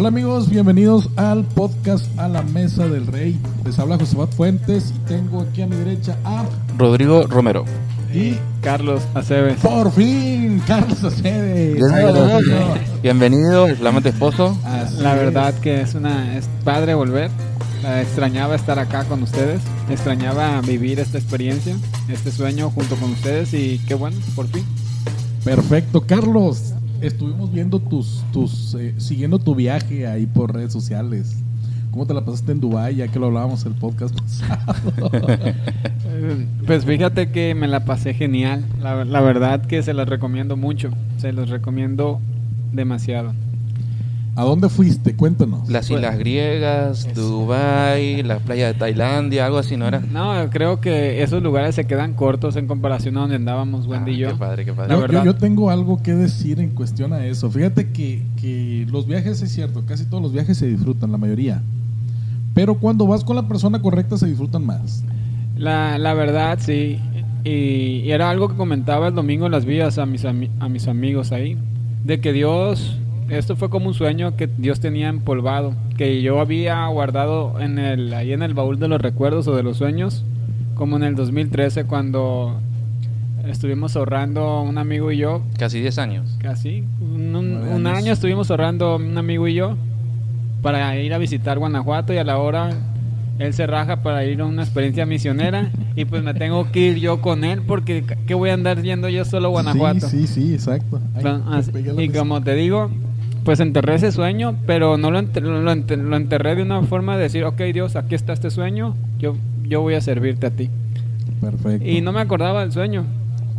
Hola amigos, bienvenidos al podcast A la Mesa del Rey. Les habla Josefat Fuentes y tengo aquí a mi derecha a... Rodrigo Romero. Y Carlos Aceves. por fin, Carlos Aceves. Bienvenido, Bienvenido, el flamante esposo. Así La es. verdad que es una es padre volver. Eh, extrañaba estar acá con ustedes. Extrañaba vivir esta experiencia, este sueño junto con ustedes y qué bueno, por fin. Perfecto, Carlos. Estuvimos viendo tus, tus, eh, siguiendo tu viaje ahí por redes sociales. ¿Cómo te la pasaste en Dubái? Ya que lo hablábamos el podcast pasado. Pues fíjate que me la pasé genial. La, la verdad que se las recomiendo mucho. Se los recomiendo demasiado. ¿A dónde fuiste? Cuéntanos. Las islas griegas, Dubai, la playa de Tailandia, algo así, ¿no era? No, creo que esos lugares se quedan cortos en comparación a donde andábamos Wendy Ah, y yo. Qué padre, qué padre. Yo, verdad. yo- yo tengo algo que decir en cuestión a eso. Fíjate que, que los viajes es cierto, casi todos los viajes se disfrutan, la mayoría. Pero cuando vas con la persona correcta se disfrutan más. La, la verdad, sí. Y, y era algo que comentaba el domingo en las vías a mis, a mis amigos ahí. De que Dios, esto fue como un sueño que Dios tenía empolvado. Que yo había guardado en el, ahí en el baúl de los recuerdos o de los sueños. Como en el 2013 cuando estuvimos ahorrando un amigo y yo. Casi 10 años. Casi. Un, un- un año estuvimos ahorrando un amigo y yo. Para ir a visitar Guanajuato y a la hora él se raja para ir a una experiencia misionera y pues me tengo que ir yo con él porque ¿qué voy a andar yendo yo solo a Guanajuato? Sí, sí, sí, exacto. Ay, y como te digo, pues enterré ese sueño, pero no lo, enter- lo, enter- lo enterré de una forma de decir, ok Dios, aquí está este sueño, yo, yo voy a servirte a ti. Perfecto. Y no me acordaba del sueño.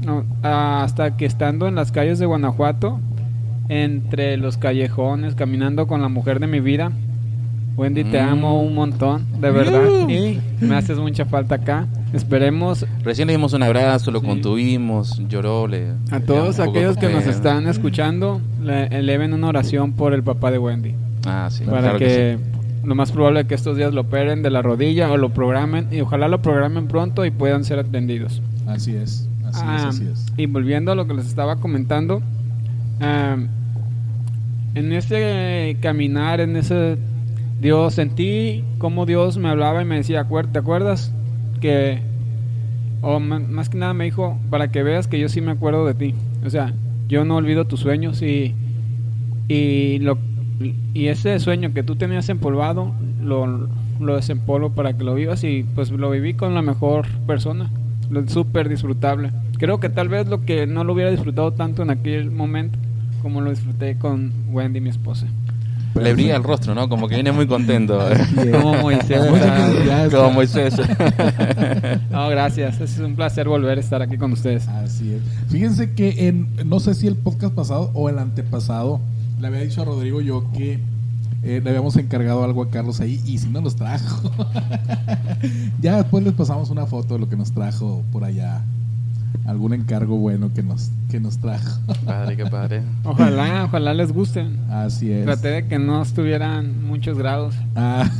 No, hasta que estando en las calles de Guanajuato, entre los callejones, caminando con la mujer de mi vida. Wendy, te Mm. amo un montón, de verdad. Y me haces mucha falta acá. Esperemos Recién le dimos un abrazo, lo Sí. contuvimos, lloró, le... a le todos aquellos que nos están escuchando, le eleven una oración por el papá de Wendy. Ah, sí, para claro que, que sí. lo más probable es que estos días lo operen de la rodilla o lo programen. Y ojalá lo programen pronto y puedan ser atendidos. Así es, así es, Ah, así es. Y volviendo a lo que les estaba comentando, ah, en ese caminar, en ese Dios, sentí como Dios me hablaba y me decía, "Acuer- ¿te acuerdas? Que, o más que nada me dijo, para que veas que yo sí me acuerdo de ti. O sea, yo no olvido tus sueños y, y, lo, y ese sueño que tú tenías empolvado, lo, lo desempolvo para que lo vivas y pues lo viví con la mejor persona, lo súper disfrutable. Creo que tal vez lo que no lo hubiera disfrutado tanto en aquel momento como lo disfruté con Wendy, mi esposa. Le brilla el rostro, ¿no? Como que viene muy contento. Como Moisés. Como Moisés. No, gracias. Es un placer volver a estar aquí con ustedes. Así es. Fíjense que en, no sé si el podcast pasado o el antepasado, le había dicho a Rodrigo yo que eh, le habíamos encargado algo a Carlos ahí y si no nos trajo. ya después les pasamos una foto de lo que nos trajo por allá. Algún encargo bueno que nos, que nos trajo. Padre, qué padre. Ojalá, ojalá les guste. Así es. Traté de que no estuvieran muchos grados. Ah,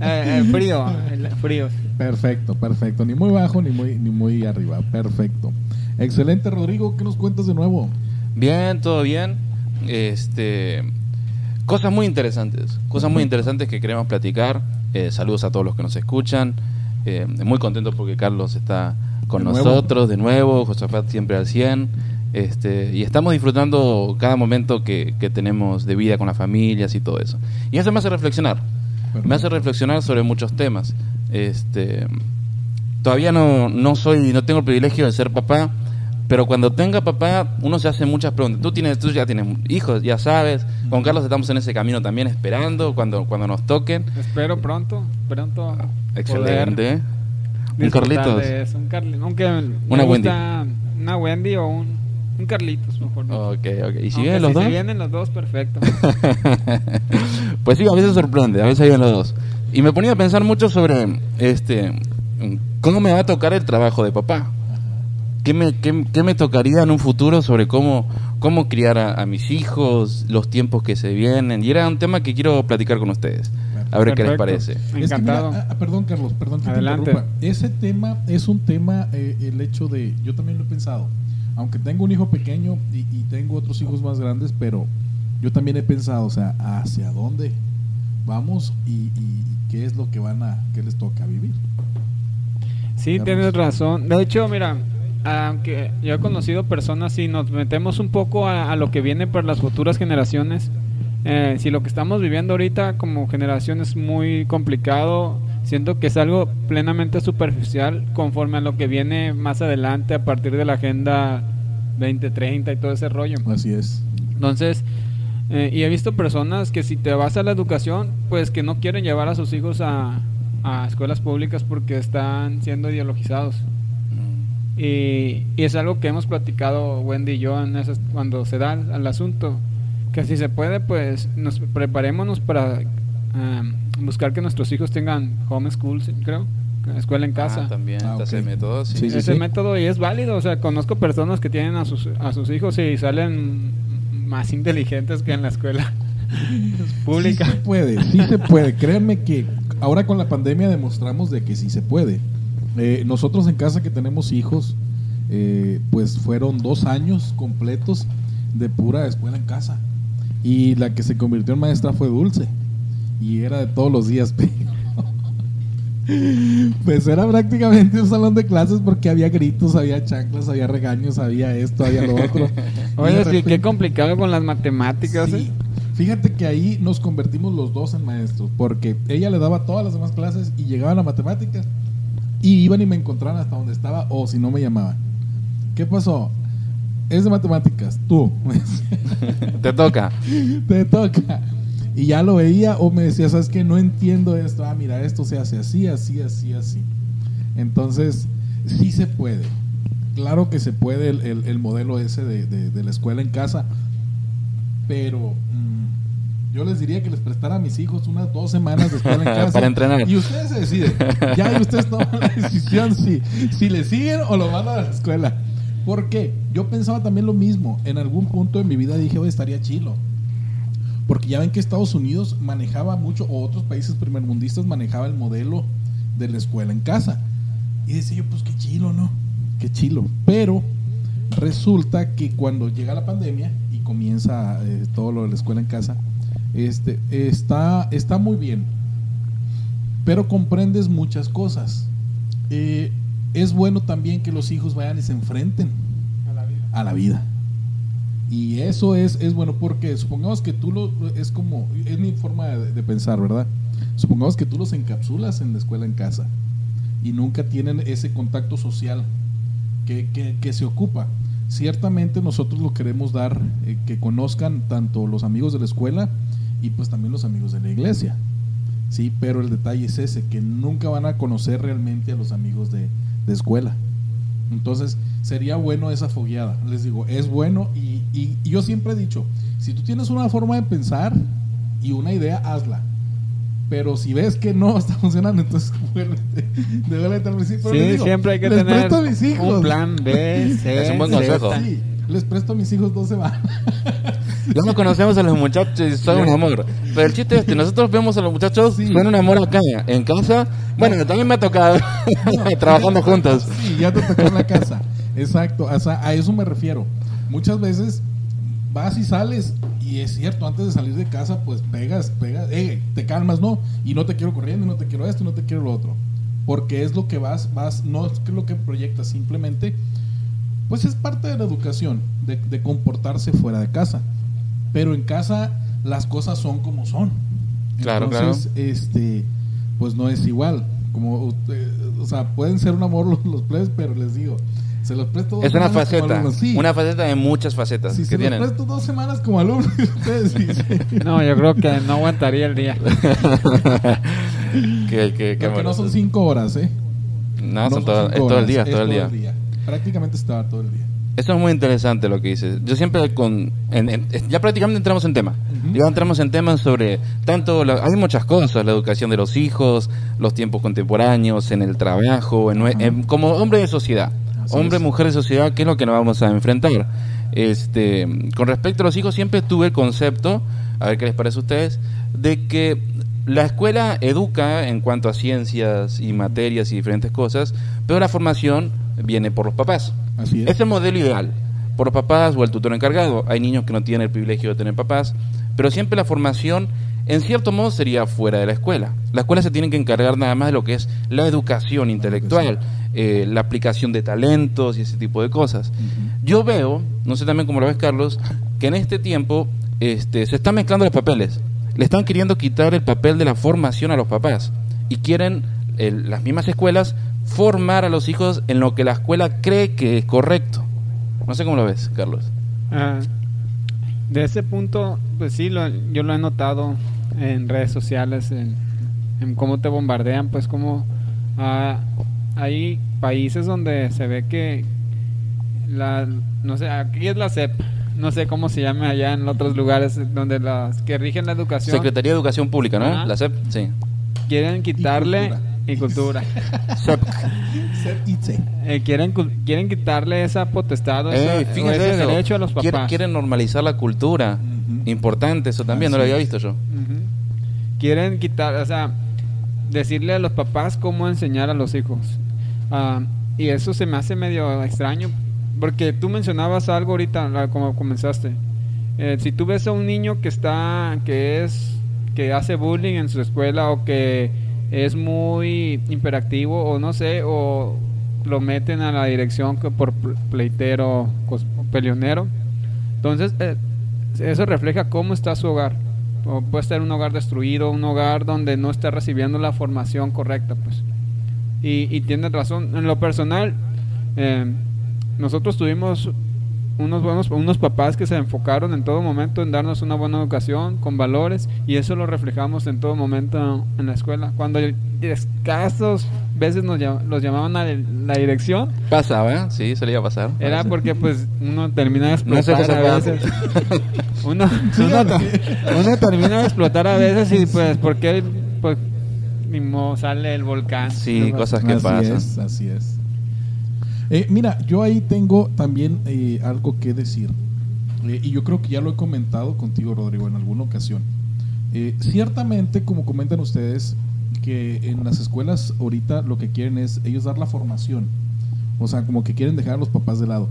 Eh, eh, frío, el frío. perfecto, perfecto. Ni muy bajo ni muy, ni muy arriba. Perfecto. Excelente, Rodrigo. ¿Qué nos cuentas de nuevo? Bien, todo bien. Este, cosas muy interesantes, cosas muy interesantes que queremos platicar. Eh, saludos a todos los que nos escuchan. Eh, muy contento porque Carlos está con De nuevo. nosotros de nuevo, Josafat siempre al 100. Este, y estamos disfrutando cada momento que, que tenemos de vida con las familias y todo eso. Y eso me hace reflexionar. Me hace reflexionar sobre muchos temas. Este, todavía no, no soy, no tengo el privilegio de ser papá, pero cuando tenga papá, uno se hace muchas preguntas. Tú tienes, tú ya tienes hijos, ya sabes. Con Carlos estamos en ese camino también esperando cuando, cuando nos toquen. Espero pronto, pronto. Excelente. Un Carlitos. de eso, un Carli- aunque me Una gusta una Wendy o un Un Carlitos, mejor. dicho. Ok, ok. ¿Y si vienen los si dos? se vienen los dos, perfecto. pues sí, a veces sorprende, a veces vienen los dos. Y me ponía a pensar mucho sobre este cómo me va a tocar el trabajo de papá. ¿Qué me, qué, qué me tocaría en un futuro sobre cómo, cómo criar a, a mis hijos, los tiempos que se vienen? Y era un tema que quiero platicar con ustedes. A ver qué les parece. Es que mira, Encantado. ah, perdón, Carlos, perdón que te Adelante. interrumpa. Ese tema es un tema, eh, el hecho de. Yo también lo he pensado. Aunque tengo un hijo pequeño y, y tengo otros hijos más grandes, pero yo también he pensado, o sea, ¿hacia dónde vamos y, y- y qué es lo que van a. qué les toca vivir? Sí, Carlos. tienes razón. De hecho, mira, aunque yo he conocido personas, si nos metemos un poco a, a lo que viene para las futuras generaciones, eh, si lo que estamos viviendo ahorita como generación es muy complicado, siento que es algo plenamente superficial conforme a lo que viene más adelante a partir de la agenda 2030 y todo ese rollo. Así es. Entonces, eh, y he visto personas que si te vas a la educación, pues que no quieren llevar a sus hijos a, a escuelas públicas porque están siendo ideologizados. Y, y es algo que hemos platicado Wendy y yo en esas- cuando se da el, el asunto. Que si se puede, pues nos preparémonos para am, buscar que nuestros hijos tengan homeschool, sí, creo, escuela en casa. Ah, también Ah, está ese método, sí. Sí, sí, Ese sí. método y es válido, o sea, conozco personas que tienen a sus, a sus hijos y salen más inteligentes que en la escuela pública. Sí se puede, sí se puede. Créanme que ahora con la pandemia demostramos de que sí se puede. Eh, nosotros en casa que tenemos hijos, eh, pues fueron dos años completos de pura escuela en casa. Y la que se convirtió en maestra fue Dulce. Y era de todos los días, pero... Pues era prácticamente un salón de clases porque había gritos, había chanclas, había regaños, había esto, había lo otro. Oye, sí, qué complicado con las matemáticas. Sí. ¿eh? Fíjate que ahí nos convertimos los dos en maestros, porque ella le daba todas las demás clases y llegaban a matemáticas y iban y me encontraban hasta donde estaba o si no me llamaban. ¿Qué pasó? Es de matemáticas, tú. Te toca. Te toca. Y ya lo veía o me decía, ¿sabes qué? No entiendo esto. Ah, mira, esto se hace así, así, así, así. Entonces, sí se puede. Claro que se puede el, el- el modelo ese de, de- de la escuela en casa. Pero mm, yo les diría que les prestara a mis hijos unas dos semanas de escuela en casa. Para entrenar. Y ustedes se deciden. Ya y ustedes toman la decisión si, si le siguen o lo mandan a la escuela. ¿Por qué? Yo pensaba también lo mismo. En algún punto de mi vida dije, oye, estaría chilo. Porque ya ven que Estados Unidos manejaba mucho, o otros países primermundistas manejaba el modelo de la escuela en casa. Y decía yo, pues qué chilo, ¿no? Qué chilo. Pero resulta que cuando llega la pandemia y comienza eh, todo lo de la escuela en casa, este, está, está muy bien. Pero comprendes muchas cosas. Eh, es bueno también que los hijos vayan y se enfrenten a la vida. Y eso es, es bueno porque supongamos que tú lo, es como, es mi forma de, de pensar, ¿verdad? Supongamos que tú los encapsulas en la escuela en casa y nunca tienen ese contacto social que, que- que se ocupa. Ciertamente nosotros lo queremos dar, eh, que conozcan tanto los amigos de la escuela y pues también los amigos de la iglesia. Sí, pero el detalle es ese, que nunca van a conocer realmente a los amigos de, de escuela. Entonces, sería bueno esa fogueada. Les digo, es bueno y, y- y yo siempre he dicho, si tú tienes una forma de pensar y una idea, hazla. Pero si ves que no está funcionando, entonces vuélvete, devuélvete al principio. Sí, Les digo, siempre hay que tener presto a mis hijos. un plan B, C, Es un buen consejo. Sí, les presto a mis hijos dos semanas. Ya no conocemos a los muchachos y son un amor. Pero el chiste es que nosotros vemos a los muchachos Sí. son un amor acá. En casa, bueno, también me ha tocado trabajando juntos. Sí, ya te tocó en la casa. Exacto, o sea, a eso me refiero. Muchas veces vas y sales y es cierto, antes de salir de casa pues pegas, pegas, eh, te calmas, ¿no? Y no te quiero corriendo, y no te quiero esto, y no te quiero lo otro. Porque es lo que vas, vas, no es lo que proyectas, simplemente pues es parte de la educación, de, de comportarse fuera de casa. Pero en casa las cosas son como son. Claro, Entonces, este, pues no es igual. Como usted- o sea, pueden ser un amor los, los plebes, pero les digo, se los presto dos Es una semanas como faceta. alumnos. Sí, Una faceta de muchas facetas si que se los tienen. presto dos semanas como alumnos, ustedes dicen. No, yo creo que no aguantaría el día. que, que, que Porque no son cinco horas, ¿eh? No, son son todo, cinco es todo el día, es todo el día. Prácticamente estaba todo el día. Eso es muy interesante lo que dices. Yo siempre con... ya prácticamente entramos en tema. Ya entramos en temas sobre tanto... hay muchas cosas, la educación de los hijos, los tiempos contemporáneos, en el trabajo, en, como hombre de sociedad. hombre, mujer de sociedad, ¿qué es lo que nos vamos a enfrentar? Este, con respecto a los hijos, siempre tuve el concepto, a ver qué les parece a ustedes, de que la escuela educa en cuanto a ciencias y materias y diferentes cosas, pero la formación viene por los papás. Así es. es el modelo ideal, por los papás o el tutor encargado. Hay niños que no tienen el privilegio de tener papás, pero siempre la formación, en cierto modo, sería fuera de la escuela. La escuela se tiene que encargar nada más de lo que es la educación intelectual, eh, la aplicación de talentos y ese tipo de cosas. Yo veo, no sé también cómo lo ves, Carlos, que en este tiempo este, se están mezclando los papeles le están queriendo quitar el papel de la formación a los papás y quieren las mismas escuelas formar a los hijos en lo que la escuela cree que es correcto. No sé cómo lo ves, Carlos. Ah, de ese punto, pues sí, yo lo he notado en redes sociales, en, cómo te bombardean, pues como ah, hay países donde se ve que la, no sé, aquí es la CEP, no sé cómo se llama allá en otros lugares donde las que rigen la educación. Secretaría de Educación Pública, ¿no? La SEP, sí. Quieren quitarle y cultura. SEP. Eh, quieren quieren quitarle esa potestad o, ese derecho a los papás. Quieren, normalizar la cultura. Importante eso también, no lo había visto yo. Quieren quitar, o sea, decirle a los papás cómo enseñar a los hijos. Ah, y eso se me hace medio extraño porque tú mencionabas algo ahorita, como comenzaste. Eh, si tú ves a un niño que está, que es, que hace bullying en su escuela o que es muy imperactivo o no sé, o lo meten a la dirección por pleitero peleonero, entonces eh, eso refleja cómo está su hogar. Puede estar un hogar destruido, un hogar donde no está recibiendo la formación correcta, pues. Y, y tienes razón. En lo personal, eh, nosotros tuvimos unos buenos unos papás que se enfocaron en todo momento en darnos una buena educación con valores y eso lo reflejamos en todo momento en la escuela. Cuando escasos veces nos los llamaban a la dirección pasaba ¿eh? sí solía pasar. era porque pues uno termina de explotar a veces. uno, uno, termina de explotar a veces y pues porque pues mismo sale el volcán. Sí cosas que pasan. así es eh, mira, yo ahí tengo también eh, algo que decir. Eh, y yo creo que ya lo he comentado contigo, Rodrigo, en alguna ocasión. ciertamente, como comentan ustedes, que en las escuelas ahorita lo que quieren es ellos dar la formación. O sea, como que quieren dejar a los papás de lado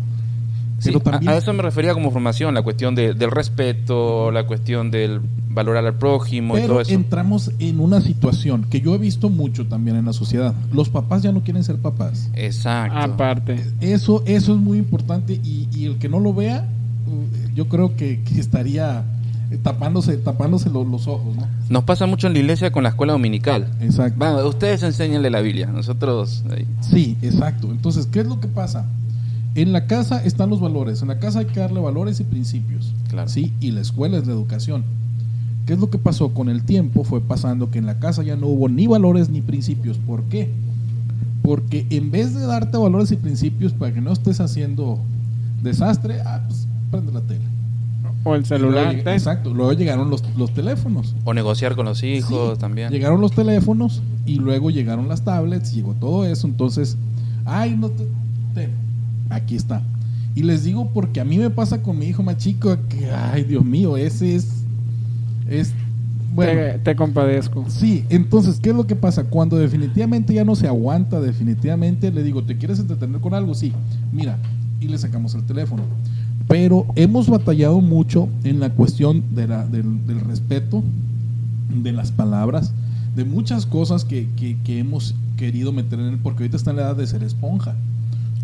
a, eso me refería como formación, la cuestión del respeto, la cuestión del valorar al prójimo y todo eso. entramos en una situación que yo he visto mucho también en la sociedad. Los papás ya no quieren ser papás. Exacto. Aparte. Eso, eso es muy importante y, el que no lo vea, yo creo que, estaría tapándose, tapándose los, ojos, ¿no? Nos pasa mucho en la iglesia con la escuela dominical. Exacto. ustedes enseñanle la Biblia, nosotros... Sí, exacto. Entonces, ¿qué es lo que pasa? En la casa están los valores, en la casa hay que darle valores y principios. Claro. ¿sí? Y la escuela es la educación. ¿Qué es lo que pasó con el tiempo? Fue pasando que en la casa ya no hubo ni valores ni principios. ¿Por qué? Porque en vez de darte valores y principios para que no estés haciendo desastre, ah, pues prende la tele. O el celular. exacto. Luego llegaron los, los, teléfonos. O negociar con los hijos también. Llegaron los teléfonos y luego llegaron las tablets, llegó todo eso. Entonces, ay, no te aquí está. Y les digo porque a mí me pasa con mi hijo más chico que, ay, Dios mío, ese es... es bueno, te, compadezco. Sí, entonces, ¿qué es lo que pasa? Cuando definitivamente ya no se aguanta, definitivamente le digo, ¿te quieres entretener con algo? Sí, mira, y le sacamos el teléfono. Pero hemos batallado mucho en la cuestión de la, del, respeto, de las palabras, de muchas cosas que, que, que hemos querido meter en él, porque ahorita está en la edad de ser esponja.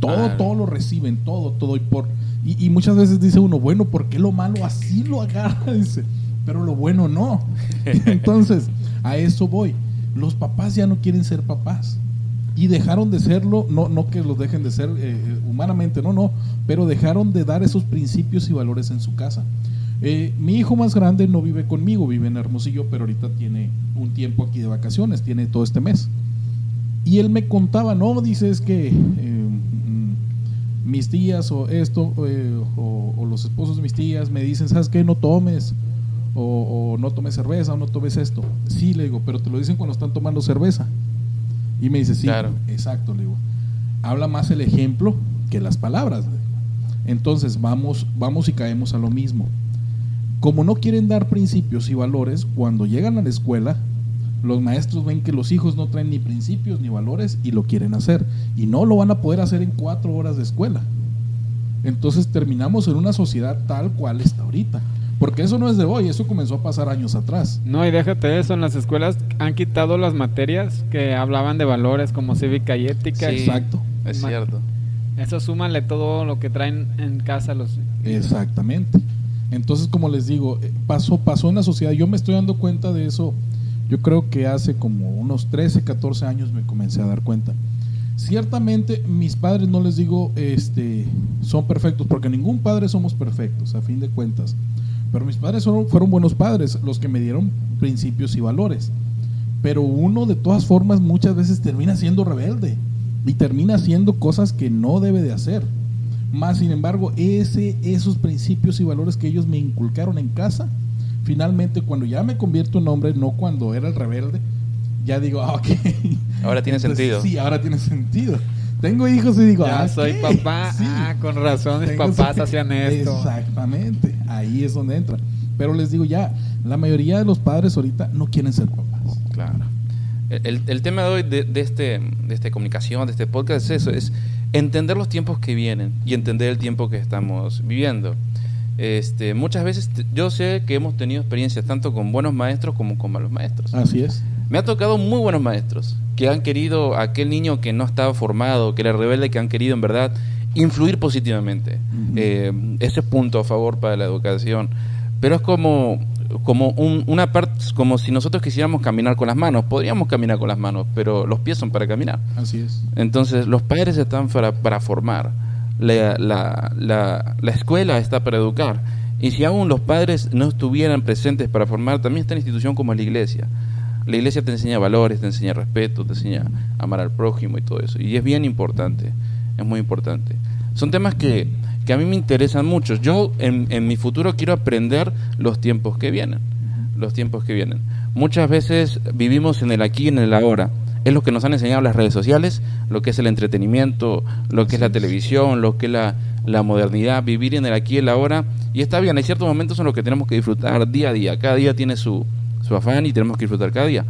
Todo, todo lo reciben, todo, todo. Y, por, y, muchas veces dice uno, bueno, ¿por qué lo malo así lo agarra? Dice, pero lo bueno no. Entonces, a eso voy. Los papás ya no quieren ser papás. Y dejaron de serlo, no, no que los dejen de ser eh, eh, humanamente, no, no, pero dejaron de dar esos principios y valores en su casa. Eh, mi hijo más grande no vive conmigo, vive en Hermosillo, pero ahorita tiene un tiempo aquí de vacaciones, tiene todo este mes. Y él me contaba, no, dice, es que mis tías o esto, eh, o, los esposos de mis tías me dicen, ¿sabes qué? No tomes, o, no tomes cerveza, o no tomes esto. Sí, le digo, pero te lo dicen cuando están tomando cerveza. Y me dice, sí, exacto, le digo. Habla más el ejemplo que las palabras. Entonces vamos, vamos y caemos a lo mismo. Como no quieren dar principios y valores, cuando llegan a la escuela, los maestros ven que los hijos no traen ni principios ni valores y lo quieren hacer. Y no lo van a poder hacer en cuatro horas de escuela. Entonces terminamos en una sociedad tal cual está ahorita. Porque eso no es de hoy, eso comenzó a pasar años atrás. No, y déjate eso, en las escuelas han quitado las materias que hablaban de valores como cívica y ética. Exacto. Es cierto. Eso súmale todo lo que traen en casa los... Exactamente. Entonces, como les digo, eh, pasó, pasó en la sociedad. Yo me estoy dando cuenta de eso yo creo que hace como unos 13, 14 años me comencé a dar cuenta. Ciertamente mis padres, no les digo, este, son perfectos, porque ningún padre somos perfectos, a fin de cuentas. Pero mis padres fueron, fueron buenos padres, los que me dieron principios y valores. Pero uno de todas formas muchas veces termina siendo rebelde y termina haciendo cosas que no debe de hacer. Más sin embargo, ese, esos principios y valores que ellos me inculcaron en casa, finalmente cuando ya me convierto en hombre, no cuando era el rebelde, ya digo, ah, ok. Ahora tiene sentido. Sí, ahora tiene sentido. Tengo hijos y digo, ya ah, soy papá. Ah, con razón mis papás hacían esto. Exactamente, ahí es donde entra. Pero les digo ya, la mayoría de los padres ahorita no quieren ser papás. Claro. El, el tema de hoy de, de, este, de esta comunicación, de este podcast, es eso, es entender los tiempos que vienen y entender el tiempo que estamos viviendo. Este, muchas veces yo sé que hemos tenido experiencias tanto con buenos maestros como con malos maestros. Así es. Me ha tocado muy buenos maestros que han querido, aquel niño que no estaba formado, que era rebelde, que han querido en verdad influir positivamente. Eh, ese punto a favor para la educación. Pero es como, como una parte, como si nosotros quisiéramos caminar con las manos. Podríamos caminar con las manos, pero los pies son para caminar. Así es. Entonces, los padres están para, para formar la, la, la, escuela está para educar. Y si aún los padres no estuvieran presentes para formar, también está institución como la iglesia. La iglesia te enseña valores, te enseña respeto, te enseña amar al prójimo y todo eso. Y es bien importante, es muy importante. Son temas que, que a mí me interesan mucho. Yo en, en mi futuro quiero aprender los tiempos que vienen. Los tiempos que vienen. Muchas veces vivimos en el aquí y en el ahora es lo que nos han enseñado las redes sociales, lo que es el entretenimiento, lo que es la televisión, lo que es la, la modernidad, vivir en el aquí y el ahora. Y está bien, hay ciertos momentos en los que tenemos que disfrutar día a día. Cada día tiene su, su afán y tenemos que disfrutar cada día.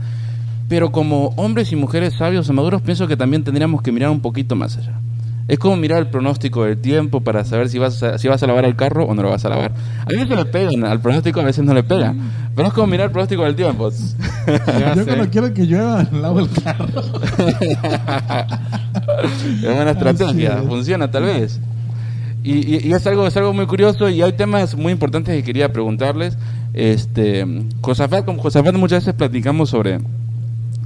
Pero como hombres y mujeres sabios y maduros, pienso que también tendríamos que mirar un poquito más allá. Es como mirar el pronóstico del tiempo para saber si vas a, si vas a lavar el carro o no lo vas a lavar. A veces le pegan al pronóstico, a veces no le pega. Pero es como mirar el pronóstico del tiempo. Yo cuando quiero que llueva, lavo el carro. es una estrategia, funciona tal vez. Y, y, es algo es algo muy curioso y hay temas muy importantes que quería preguntarles. Este, Josafat, con Josafat muchas veces platicamos sobre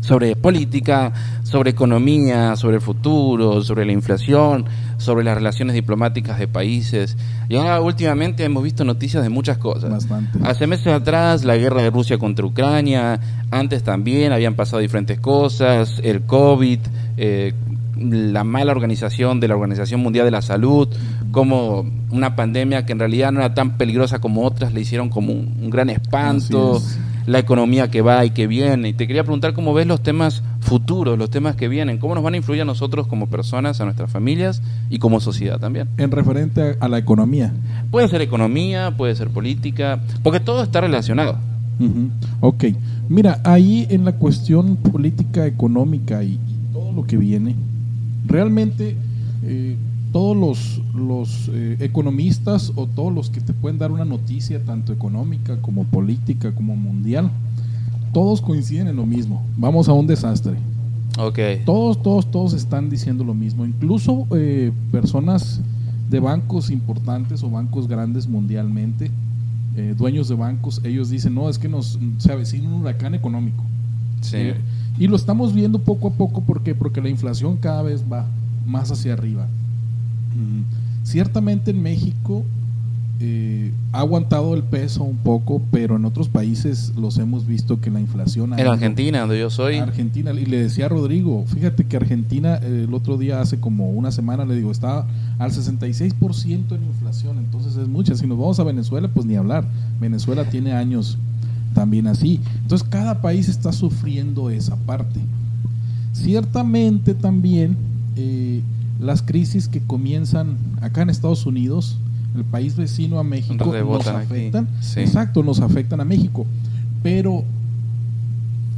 sobre política, sobre economía, sobre el futuro, sobre la inflación, sobre las relaciones diplomáticas de países. Y ahora últimamente hemos visto noticias de muchas cosas. Hace meses atrás la guerra de Rusia contra Ucrania, antes también habían pasado diferentes cosas, el COVID, eh, la mala organización de la Organización Mundial de la Salud, como una pandemia que en realidad no era tan peligrosa como otras, le hicieron como un, gran espanto la economía que va y que viene. Y te quería preguntar cómo ves los temas futuros, los temas que vienen, cómo nos van a influir a nosotros como personas, a nuestras familias y como sociedad también. En referente a la economía. Puede ser economía, puede ser política, porque todo está relacionado. Ok, mira, ahí en la cuestión política, económica y, todo lo que viene, realmente... Eh, todos los, los eh, economistas o todos los que te pueden dar una noticia, tanto económica como política como mundial, todos coinciden en lo mismo. Vamos a un desastre. Okay. Todos, todos, todos están diciendo lo mismo. Incluso eh, personas de bancos importantes o bancos grandes mundialmente, eh, dueños de bancos, ellos dicen, no, es que nos se avecina un huracán económico. Sí. y lo estamos viendo poco a poco porque porque la inflación cada vez va más hacia arriba. Ciertamente en México eh, ha aguantado el peso un poco, pero en otros países los hemos visto que la inflación... En Argentina, donde yo soy, Argentina, y le decía a Rodrigo, fíjate que Argentina eh, el otro día, hace como una semana, le digo, está al 66% en inflación, entonces es mucha. Si nos vamos a Venezuela, pues ni hablar. Venezuela tiene años también así. Entonces cada país está sufriendo esa parte. Ciertamente también eh, las crisis que comienzan acá en Estados Unidos, el país vecino a México, nos afectan. sí. Exacto, nos afectan a México. Pero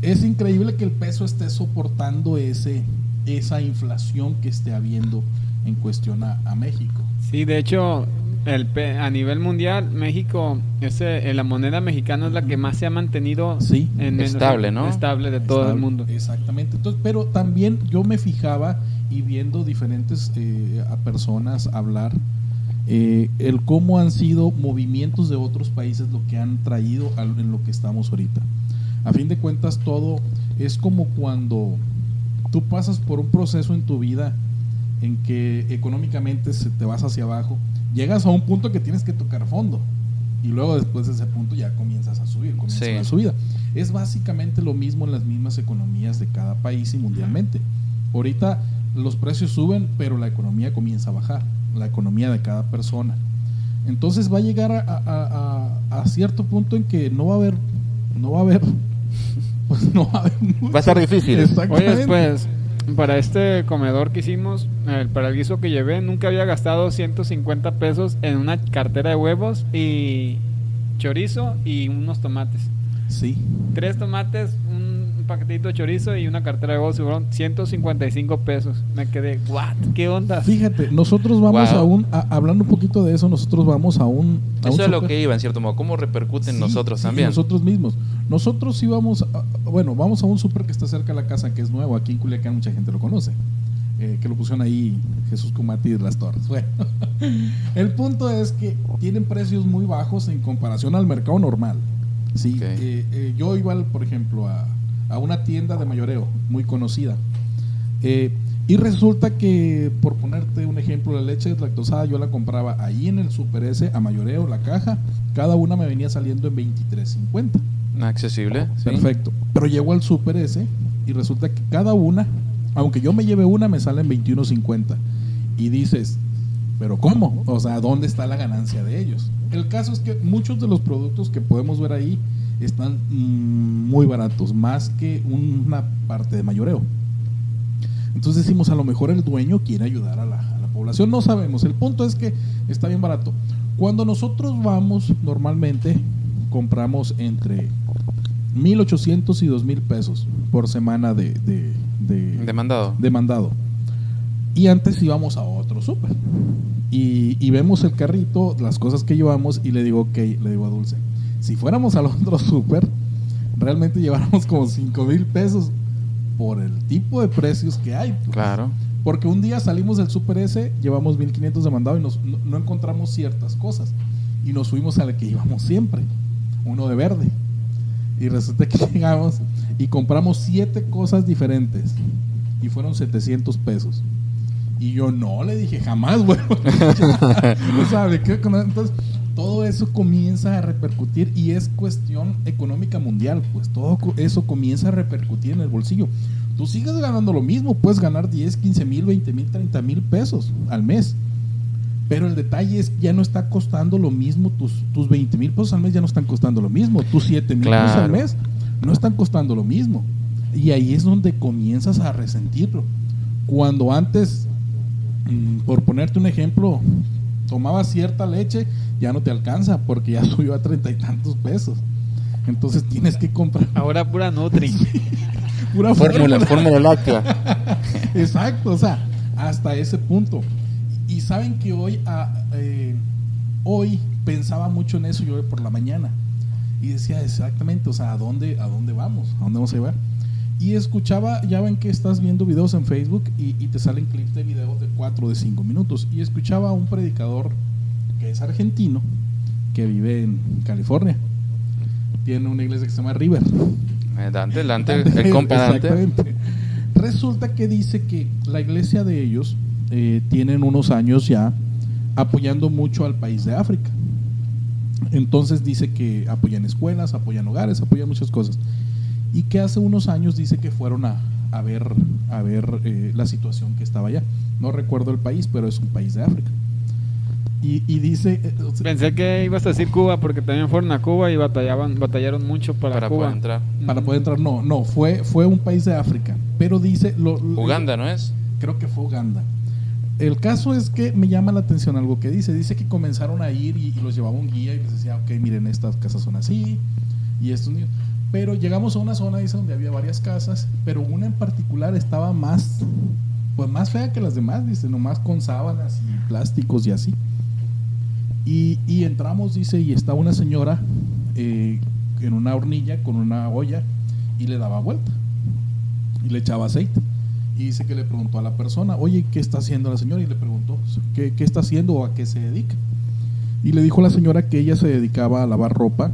es increíble que el peso esté soportando ese esa inflación que esté habiendo en cuestión a, a México. Sí, de hecho, el a nivel mundial, México, ese, eh, la moneda mexicana es la que más se ha mantenido Sí. en Estable, ¿no? estable de todo el mundo. Exactamente. Entonces, pero también yo me fijaba y viendo diferentes eh, a personas hablar eh, el cómo han sido movimientos de otros países lo que han traído al- en lo que estamos ahorita. A fin de cuentas todo es como cuando tú pasas por un proceso en tu vida en que económicamente se te vas hacia abajo, llegas a un punto que tienes que tocar fondo y luego después de ese punto ya comienzas a subir, comienza Sí. la subida. Es básicamente lo mismo en las mismas economías de cada país y mundialmente. Ahorita los precios suben, pero la economía comienza a bajar, la economía de cada persona. Entonces va a llegar a, a- a- a cierto punto en que no va a haber, no va a haber, pues no va a haber. Va a estar difícil. Exactamente. Oye, pues, para este comedor que hicimos, eh, para el guiso que llevé, nunca había gastado 150 pesos en una cartera de huevos y chorizo y unos tomates. Sí. Tres tomates, un paquetito de chorizo y una cartera de y fueron 155 pesos. Me quedé, ¿what? ¿Qué onda? Fíjate, nosotros vamos Wow. a un, a- hablando un poquito de eso, nosotros vamos a un... a un Eso es lo que iba, en cierto modo. ¿Cómo repercuten Sí, nosotros sí, también? Nosotros mismos. Nosotros íbamos, a- bueno, vamos a un súper que está cerca de la casa, que es nuevo. Aquí en Culiacán mucha gente lo conoce. eh, que lo pusieron ahí Jesús Cumati de las Torres. Bueno, el punto es que tienen precios muy bajos en comparación al mercado normal. Sí, eh, eh, yo iba, por ejemplo, a, a una tienda de mayoreo muy conocida. Eh, y resulta que, por ponerte un ejemplo, la leche deslactosada yo la compraba ahí en el Super S a mayoreo, la caja. Cada una me venía saliendo en 23.50. Accesible. sí. Perfecto. Pero llego al Super S y resulta que cada una, aunque yo me lleve una, me sale en 21.50. Y dices, ¿pero cómo? O sea, ¿dónde está la ganancia de ellos? El caso es que muchos de los productos que podemos ver ahí están mm, muy baratos, más que una parte de mayoreo. Entonces decimos, a lo mejor el dueño quiere ayudar a la, a la población. No sabemos. El punto es que está bien barato. Cuando nosotros vamos, normalmente compramos entre 1.800 y 2.000 pesos por semana de, de, de- Demandado. de mandado. Y antes íbamos a otro súper. Y, y vemos el carrito, las cosas que llevamos, y le digo, ok, le digo a Dulce, si fuéramos al otro súper, realmente lleváramos como 5 mil pesos por el tipo de precios que hay. pues. Claro. Porque un día salimos del Super S, llevamos 1500 de mandado y nos- no, no encontramos ciertas cosas. Y nos fuimos al que íbamos siempre, uno de verde. Y resulta que llegamos y compramos siete cosas diferentes. Y fueron 700 pesos. Y yo no, le dije, jamás vuelvo. o sea, Entonces, todo eso comienza a repercutir y es cuestión económica mundial. Pues todo eso comienza a repercutir en el bolsillo. Tú sigues ganando lo mismo, puedes ganar 10, 15 mil, 20 mil, 30 mil pesos al mes. Pero el detalle es que ya no está costando lo mismo, tus, tus 20 mil pesos al mes ya no están costando lo mismo, tus 7 mil pesos al mes no están costando lo mismo. Y ahí es donde comienzas a resentirlo. Cuando antes, mm, por ponerte un ejemplo, tomabas cierta leche, ya no te alcanza porque ya subió a treinta y tantos pesos. Entonces tienes que comprar Ahora pura Nutri. pura Fórmula, fórmula láctea. Exacto, o sea, hasta ese punto. Y saben que hoy, ah, eh, hoy pensaba mucho en eso yo por la mañana. Y decía exactamente, o sea, ¿a dónde, a dónde vamos? ¿A dónde vamos a llevar? Y escuchaba, ya ven que estás viendo videos en Facebook y, y te salen clips de videos de 4 o de 5 minutos. Y escuchaba a un predicador que es argentino, que vive en California. Tiene una iglesia que se llama River. Eh, Dante, Dante, el compa Dante. Resulta que dice que la iglesia de ellos eh, tienen unos años ya apoyando mucho al país de África. Entonces dice que apoyan escuelas, apoyan hogares, apoyan muchas cosas. Y que hace unos años dice que fueron a, a ver, a ver eh, la situación que estaba allá. No recuerdo el país, pero es un país de África. Y, y dice... eh, Pensé que ibas a decir Cuba porque también fueron a Cuba y batallaban, batallaron mucho para, para Cuba. poder entrar. para poder entrar, no, no, fue, fue un país de África. Pero dice... Lo, lo- Uganda, ¿no es? Creo que fue Uganda. El caso es que me llama la atención algo que dice. Dice que comenzaron a ir y, y los llevaba un guía y les decía, ok, miren, estas casas son así y estos niños. Pero llegamos a una zona, dice, donde había varias casas, pero una en particular estaba más, pues más fea que las demás, dice, nomás con sábanas y plásticos y así. Y, y entramos, dice, y está una señora eh, en una hornilla con una olla y le daba vuelta y le echaba aceite. Y dice que le preguntó a la persona, oye, ¿qué está haciendo la señora? Y le preguntó, ¿qué, qué está haciendo o a qué se dedica? Y le dijo la señora que ella se dedicaba a lavar ropa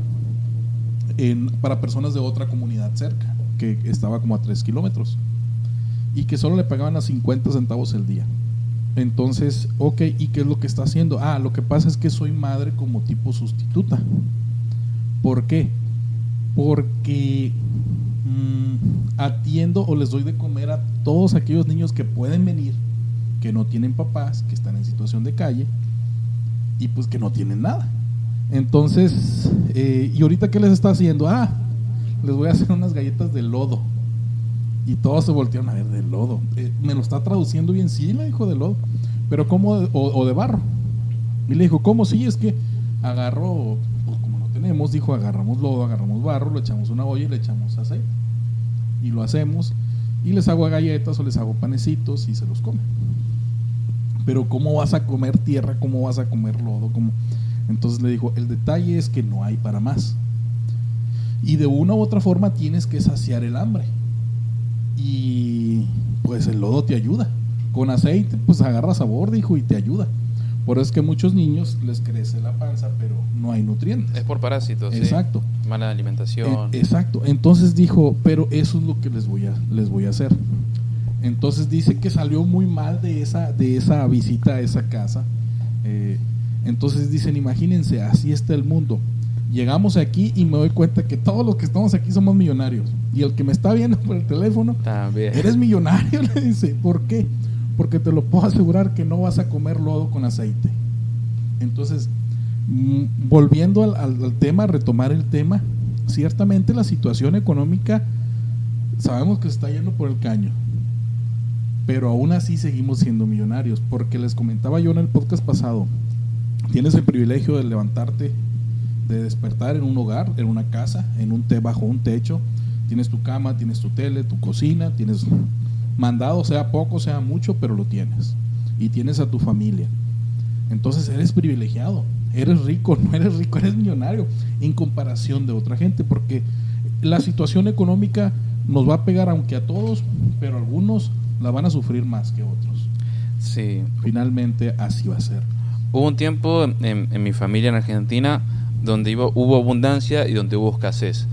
para personas de otra comunidad cerca, que estaba como a 3 kilómetros. Y que solo le pagaban a 50 centavos el día. Entonces, ok, ¿y qué es lo que está haciendo? Ah, lo que pasa es que soy madre como tipo sustituta. ¿Por qué? Porque mm, atiendo o les doy de comer a todos aquellos niños que pueden venir, que no tienen papás, que están en situación de calle y pues que no tienen nada. Entonces, eh, ¿y ahorita qué les está haciendo? Ah, les voy a hacer unas galletas de lodo. Y todos se voltearon a ver de lodo. Eh, me lo está traduciendo bien, sí, le dijo de lodo. Pero ¿cómo? o, de barro. Y le dijo, ¿cómo? Sí, es que agarro, pues como no tenemos, dijo, agarramos lodo, agarramos barro, lo echamos una olla y le echamos aceite. Y lo hacemos. Y les hago galletas o les hago panecitos y se los comen. Pero ¿cómo vas a comer tierra? ¿Cómo vas a comer lodo? ¿Cómo? Entonces le dijo, el detalle es que no hay para más. Y de una u otra forma tienes que saciar el hambre. Y pues el lodo te ayuda. Con aceite, pues agarra sabor, dijo, y te ayuda. Por eso es que a muchos niños les crece la panza, pero no hay nutrientes. Es por parásitos. sí. Exacto. Mala alimentación. Eh, exacto. Entonces dijo, pero eso es lo que les voy a, les voy a hacer. Entonces dice que salió muy mal de esa, de esa visita a esa casa. Eh, entonces dicen, imagínense, así está el mundo. Llegamos aquí y me doy cuenta que todos los que estamos aquí somos millonarios. Y el que me está viendo por el teléfono, También. eres millonario, le dice. ¿Por qué? Porque te lo puedo asegurar que no vas a comer lodo con aceite. Entonces, mm, volviendo al, al- al tema, retomar el tema, ciertamente la situación económica sabemos que se está yendo por el caño, pero aún así seguimos siendo millonarios, porque les comentaba yo en el podcast pasado, tienes el privilegio de levantarte, de despertar en un hogar, en una casa, en un té bajo un techo, tienes tu cama, tienes tu tele, tu cocina, tienes mandado, sea poco, sea mucho, pero lo tienes. Y tienes a tu familia. Entonces eres privilegiado, eres rico, no eres rico, eres millonario en comparación de otra gente, porque la situación económica nos va a pegar aunque a todos, pero algunos la van a sufrir más que otros. Sí. Finalmente así va a ser. Hubo un tiempo en, en mi familia en Argentina donde iba- hubo abundancia y donde hubo escasez.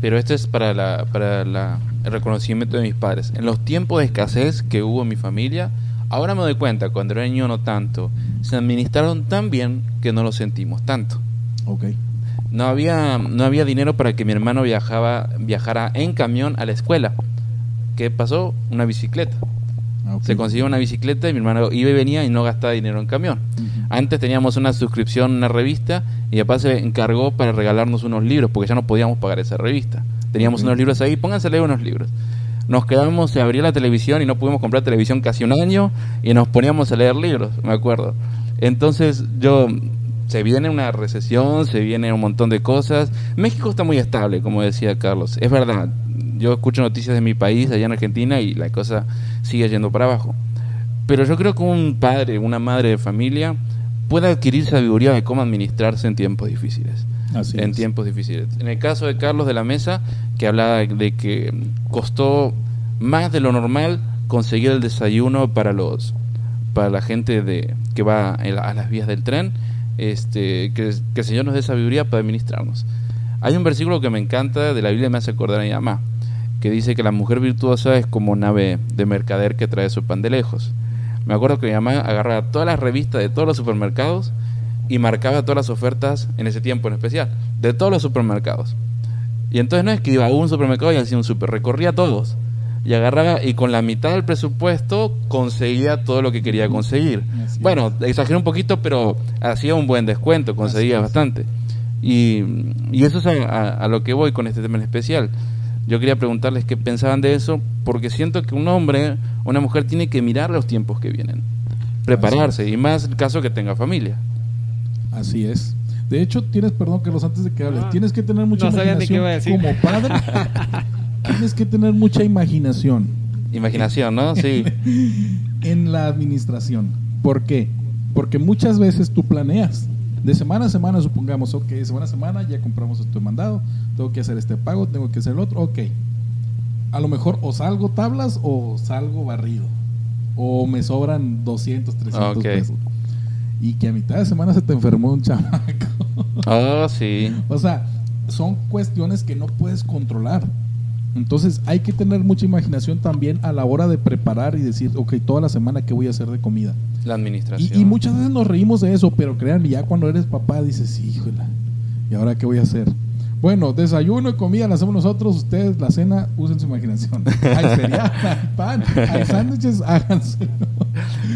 Pero esto es para, la, para la- el reconocimiento de mis padres. En los tiempos de escasez que hubo en mi familia, ahora me doy cuenta, cuando era niño no tanto, se administraron tan bien que no lo sentimos tanto. Ok. No había, no había dinero para que mi hermano viajaba, viajara en camión a la escuela. ¿Qué pasó? Una bicicleta. Ah. Se consiguió una bicicleta y mi hermano iba y venía y no gastaba dinero en camión. Antes teníamos una suscripción a una revista y papá se encargó para regalarnos unos libros porque ya no podíamos pagar esa revista. Teníamos unos libros ahí, pónganse a leer unos libros. Nos quedamos, se abría la televisión y no pudimos comprar televisión casi un año y nos poníamos a leer libros, me acuerdo. Entonces yo, se viene una recesión, se viene un montón de cosas. México está muy estable, como decía Carlos, es verdad. Yo escucho noticias de mi país, allá en Argentina, y la cosa sigue yendo para abajo. Pero yo creo que un padre, una madre de familia puede adquirir sabiduría de cómo administrarse en tiempos difíciles. Así en es. tiempos difíciles. En el caso de Carlos de la Mesa, que hablaba de que costó más de lo normal conseguir el desayuno para los para la gente de que va a las vías del tren, este que, que el Señor nos dé sabiduría para administrarnos. Hay un versículo que me encanta de la Biblia me hace acordar a mi mamá, que dice que la mujer virtuosa es como nave de mercader que trae su pan de lejos. Me acuerdo que mi mamá agarraba todas las revistas de todos los supermercados y marcaba todas las ofertas en ese tiempo en especial, de todos los supermercados. Y entonces no es que iba a un supermercado y hacía un super, recorría todos. Y agarraba y con la mitad del presupuesto conseguía todo lo que quería conseguir. bueno, exageré un poquito, pero hacía un buen descuento, conseguía bastante. Y, y, eso es a, lo que voy con este tema en especial. Yo quería preguntarles qué pensaban de eso, porque siento que un hombre o una mujer tiene que mirar los tiempos que vienen, prepararse, y más el caso que tenga familia. Así es. De hecho, tienes, perdón, Carlos, antes de que hables, ah, tienes que tener mucha imaginación como padre. tienes que tener mucha imaginación. Imaginación, ¿no? Sí. en la administración. ¿Por qué? Porque muchas veces tú planeas. De semana a semana, supongamos, ok, semana a semana ya compramos esto mandado, tengo que hacer este pago, tengo que hacer el otro, ok. A lo mejor o salgo tablas o salgo barrido. O me sobran 200, 300 pesos y que a mitad de semana se te enfermó un chamaco. Oh, sí. O sea, son cuestiones que no puedes controlar. Entonces hay que tener mucha imaginación también a la hora de preparar y decir, ok, toda la semana qué voy a hacer de comida. La administración. Y, muchas veces nos reímos de eso, pero créanme, ya cuando eres papá dices, híjole, ¿y ahora qué voy a hacer? Bueno, desayuno y comida la hacemos nosotros, ustedes la cena usen su imaginación. Hay cereal, hay pan, hay sándwiches, háganse.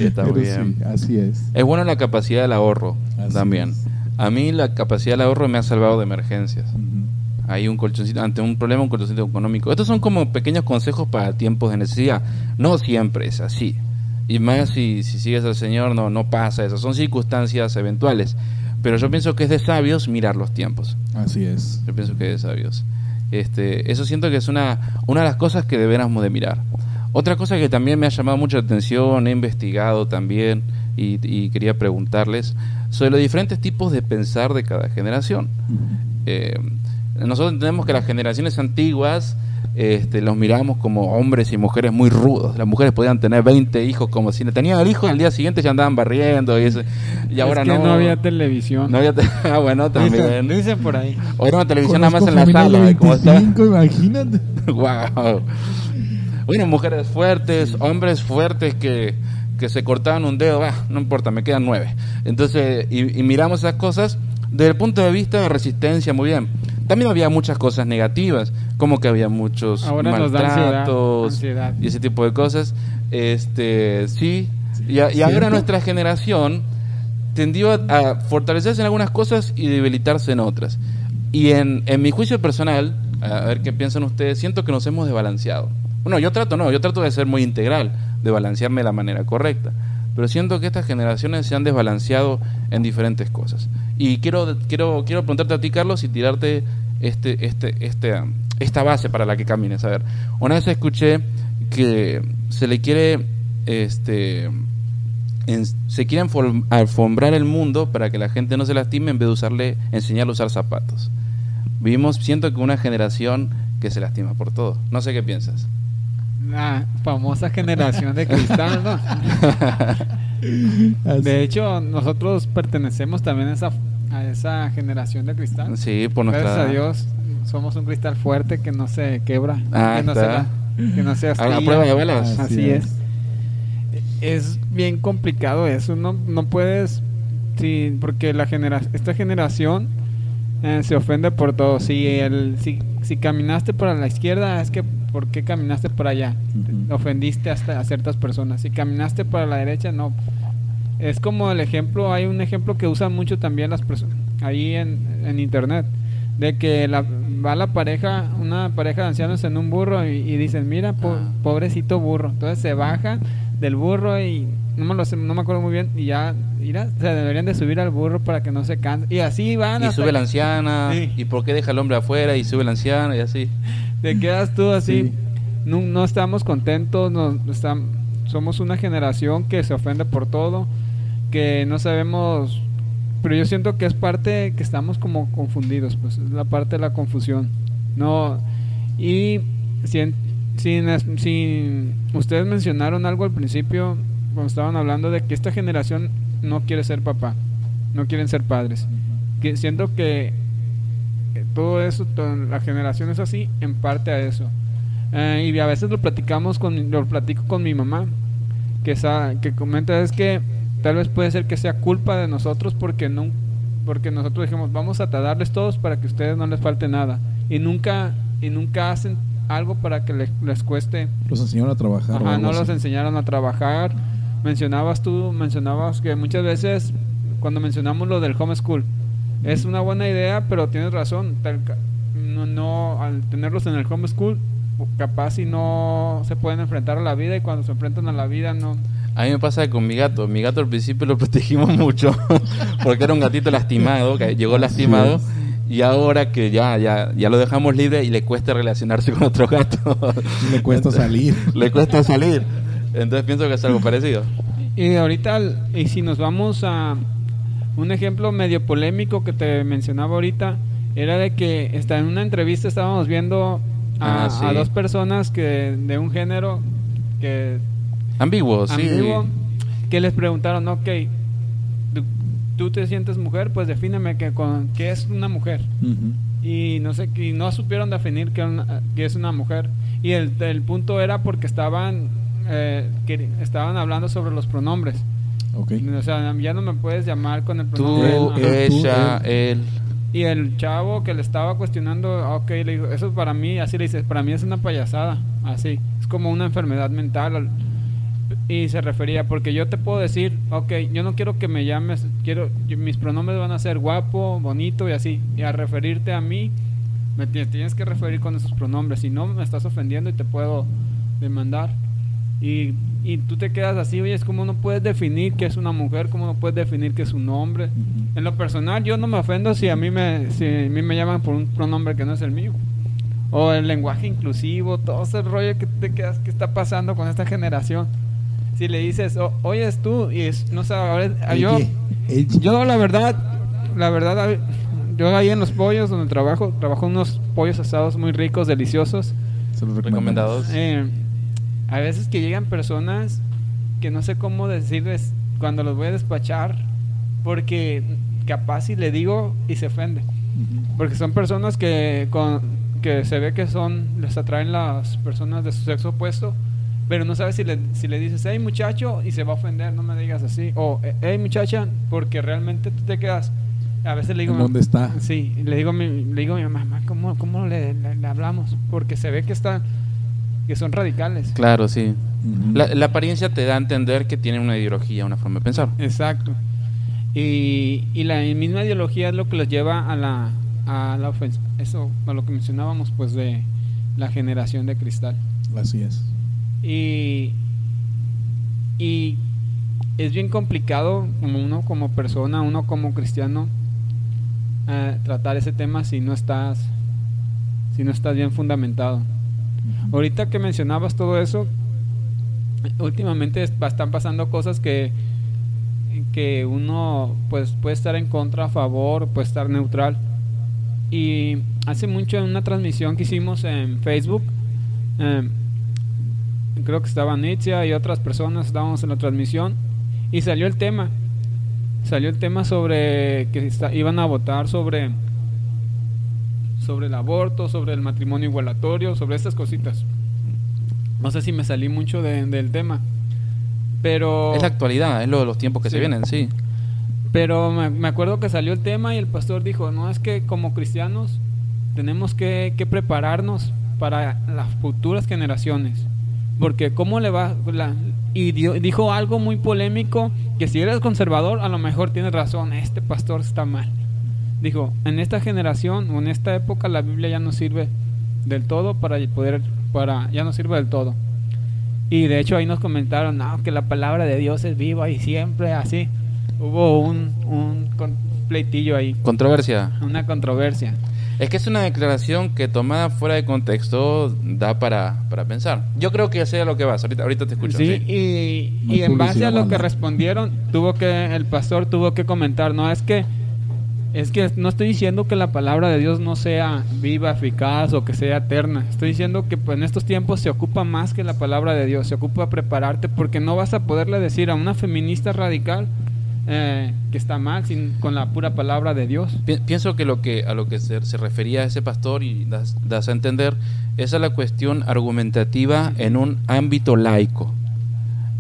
Está bien. así es. Es bueno la capacidad del ahorro también. A mí la capacidad del ahorro me ha salvado de emergencias. Hay un colchoncito, ante un problema, un colchoncito económico. Estos son como pequeños consejos para tiempos de necesidad. No siempre es así. Y más si, si sigues al Señor, no, no pasa eso. Son circunstancias eventuales. Pero yo pienso que es de sabios mirar los tiempos. Así es. Yo pienso que es de sabios. Este, eso siento que es una, una de las cosas que deberíamos de mirar. Otra cosa que también me ha llamado mucha atención, he investigado también y, quería preguntarles sobre los diferentes tipos de pensar de cada generación. Eh, nosotros entendemos que las generaciones antiguas este, los miramos como hombres y mujeres muy rudos. Las mujeres podían tener 20 hijos como si tenían el hijo al día siguiente ya andaban barriendo y, y ahora no. no había televisión. No había ah, bueno, también. Dicen, por ahí. O era una televisión nada más en la sala. 25, imagínate. wow. Bueno, mujeres fuertes, hombres fuertes que, que se cortaban un dedo, ah, no importa, me quedan nueve. Entonces, y, miramos esas cosas desde el punto de vista de resistencia, muy bien. También había muchas cosas negativas, como que había muchos maltratos y ese tipo de cosas. Este, sí, y, y ahora nuestra generación tendió a, fortalecerse en algunas cosas y debilitarse en otras. Y en, en mi juicio personal, a ver qué piensan ustedes, siento que nos hemos desbalanceado. Bueno, yo trato, no, yo trato de ser muy integral, de balancearme de la manera correcta. Pero siento que estas generaciones se han desbalanceado en diferentes cosas. Y quiero, quiero, quiero preguntarte a ti, Carlos, y tirarte este, este, este, esta base para la que camines. A ver, una vez escuché que se le quiere, este, se quiere alfombrar el mundo para que la gente no se lastime en vez de usarle, enseñarle a usar zapatos. Vivimos, siento que una generación que se lastima por todo. No sé qué piensas la famosa generación de cristal, ¿no? de hecho, nosotros pertenecemos también a esa, a esa generación de cristal. Sí, por nuestra... Gracias a Dios, somos un cristal fuerte que no se quebra, ah, que, no se que no se A la prueba de balas. Así, es. es. bien complicado eso, no, no puedes... Sí, porque la genera esta generación eh, se ofende por todo. Si, el, si, si caminaste para la izquierda, es que ¿por qué caminaste por allá? Ofendiste hasta a ciertas personas. Si caminaste para la derecha, no. Es como el ejemplo, hay un ejemplo que usan mucho también las personas ahí en, en internet, de que la, va la pareja, una pareja de ancianos en un burro y, dicen, mira, ah. pobrecito burro. Entonces se baja del burro y no me, lo no me acuerdo muy bien y ya mira, se deberían de subir al burro para que no se canse. Y así van. Y sube la anciana. ¿Y por qué deja el hombre afuera y sube la anciana y así? Te quedas tú así. No, no, estamos contentos. No, somos una generación que se ofende por todo. Que no sabemos. Pero yo siento que es parte que estamos como confundidos. Pues es la parte de la confusión. No. Y si, si ustedes mencionaron algo al principio cuando estaban hablando de que esta generación no quiere ser papá, no quieren ser padres. Que siento que todo eso, la generación es así, en parte a eso. Eh, y a veces lo platicamos con, lo platico con mi mamá, que, esa, que comenta es que tal vez puede ser que sea culpa de nosotros porque no porque nosotros dijimos vamos a darles todos para que a ustedes no les falte nada y nunca y nunca hacen algo para que les, les cueste los enseñaron a trabajar Ajá, no los enseñaron a trabajar mencionabas tú mencionabas que muchas veces cuando mencionamos lo del homeschool es una buena idea pero tienes razón no, no al tenerlos en el homeschool capaz si no se pueden enfrentar a la vida y cuando se enfrentan a la vida no a mí me pasa con mi gato. Mi gato al principio lo protegimos mucho porque era un gatito lastimado, que llegó lastimado. Y ahora que ya, ya, ya lo dejamos libre y le cuesta relacionarse con otro gato. le cuesta salir. le cuesta salir. Entonces pienso que es algo parecido. Y ahorita, y si nos vamos a un ejemplo medio polémico que te mencionaba ahorita, era de que está en una entrevista estábamos viendo a, ah, a dos personas que de un género que Ambiguo, sí. que les preguntaron, ok, ¿tú te sientes mujer? Pues defíneme que, con, qué es una mujer. Y no sé, y no supieron definir qué, es una mujer. Y el, el punto era porque estaban, eh, que estaban hablando sobre los pronombres. Okay. O sea, ya no me puedes llamar con el pronombre. Tú, ella, él. Y el chavo que le estaba cuestionando, ok, le dijo, eso para mí, así le dice, para mí es una payasada, así. Es como una enfermedad mental y se refería, porque yo te puedo decir, ok, yo no quiero que me llames, quiero, mis pronombres van a ser guapo, bonito y así, y a referirte a mí, me tienes que referir con esos pronombres, si no me estás ofendiendo y te puedo demandar. Y, y tú te quedas así, oye, es como no puedes definir que es una mujer, como no puedes definir que es un hombre. En lo personal, yo no me ofendo si a mí me, si a mí me llaman por un pronombre que no es el mío. O el lenguaje inclusivo, todo ese rollo que te quedas, que está pasando con esta generación si le dices, oyes tú, y es, no sé, ahora, yo, yo la verdad, la verdad, yo ahí en los pollos donde trabajo, trabajo unos pollos asados muy ricos, deliciosos. recomendados. Eh, a veces que llegan personas que no sé cómo decirles cuando los voy a despachar, porque capaz si le digo y se ofende. Porque son personas que, con, que se ve que son, les atraen las personas de su sexo opuesto pero no sabes si le, si le dices, hey muchacho, y se va a ofender, no me digas así. O, hey muchacha, porque realmente tú te quedas. A veces le digo. ¿Dónde está? Sí, le digo, le digo a mi mamá, ¿cómo, cómo le, le, hablamos? Porque se ve que está que son radicales. Claro, sí. la, apariencia te da a entender que tienen una ideología, una forma de pensar. Exacto. Y, y la misma ideología es lo que los lleva a la, a la ofensa. Eso, a lo que mencionábamos, pues, de la generación de cristal. Así es. Y, y es bien complicado como uno como persona, uno como cristiano, eh, tratar ese tema si no estás si no estás bien fundamentado. Ahorita que mencionabas todo eso, últimamente están pasando cosas que que uno pues puede estar en contra, a favor, puede estar neutral. Y hace mucho en una transmisión que hicimos en Facebook, eh, creo que estaba Nietzsche y otras personas estábamos en la transmisión y salió el tema. Salió el tema sobre que iban a votar sobre sobre el aborto, sobre el matrimonio igualatorio, sobre estas cositas. No sé si me salí mucho del tema, pero... Es la actualidad, es lo de los tiempos que se vienen, sí. Pero me, acuerdo que salió el tema y el pastor dijo, no, es que como cristianos tenemos que, que prepararnos para las futuras generaciones. Porque cómo le va... y dijo algo muy polémico, que si eres conservador, a lo mejor tienes razón, este pastor está mal. Dijo, en esta generación o en esta época la Biblia ya no sirve del todo para poder, para, ya no sirve del todo. Y de hecho ahí nos comentaron, no, que la palabra de Dios es viva y siempre así. Hubo un, un pleitillo ahí. Controversia. Una controversia. Es que es una declaración que tomada fuera de contexto da para, para pensar. Yo creo que sea lo que vas. Ahorita, ahorita te escucho. Sí, y, y en base a lo que respondieron, tuvo que el pastor tuvo que comentar, no es que es que no estoy diciendo que la palabra de Dios no sea viva, eficaz o que sea eterna. Estoy diciendo que pues, en estos tiempos se ocupa más que la palabra de Dios. Se ocupa prepararte porque no vas a poderle decir a una feminista radical eh, que está mal sin, con la pura palabra de Dios. Pienso que, lo que a lo que se, refería ese pastor y das, a entender es a la cuestión argumentativa en un ámbito laico.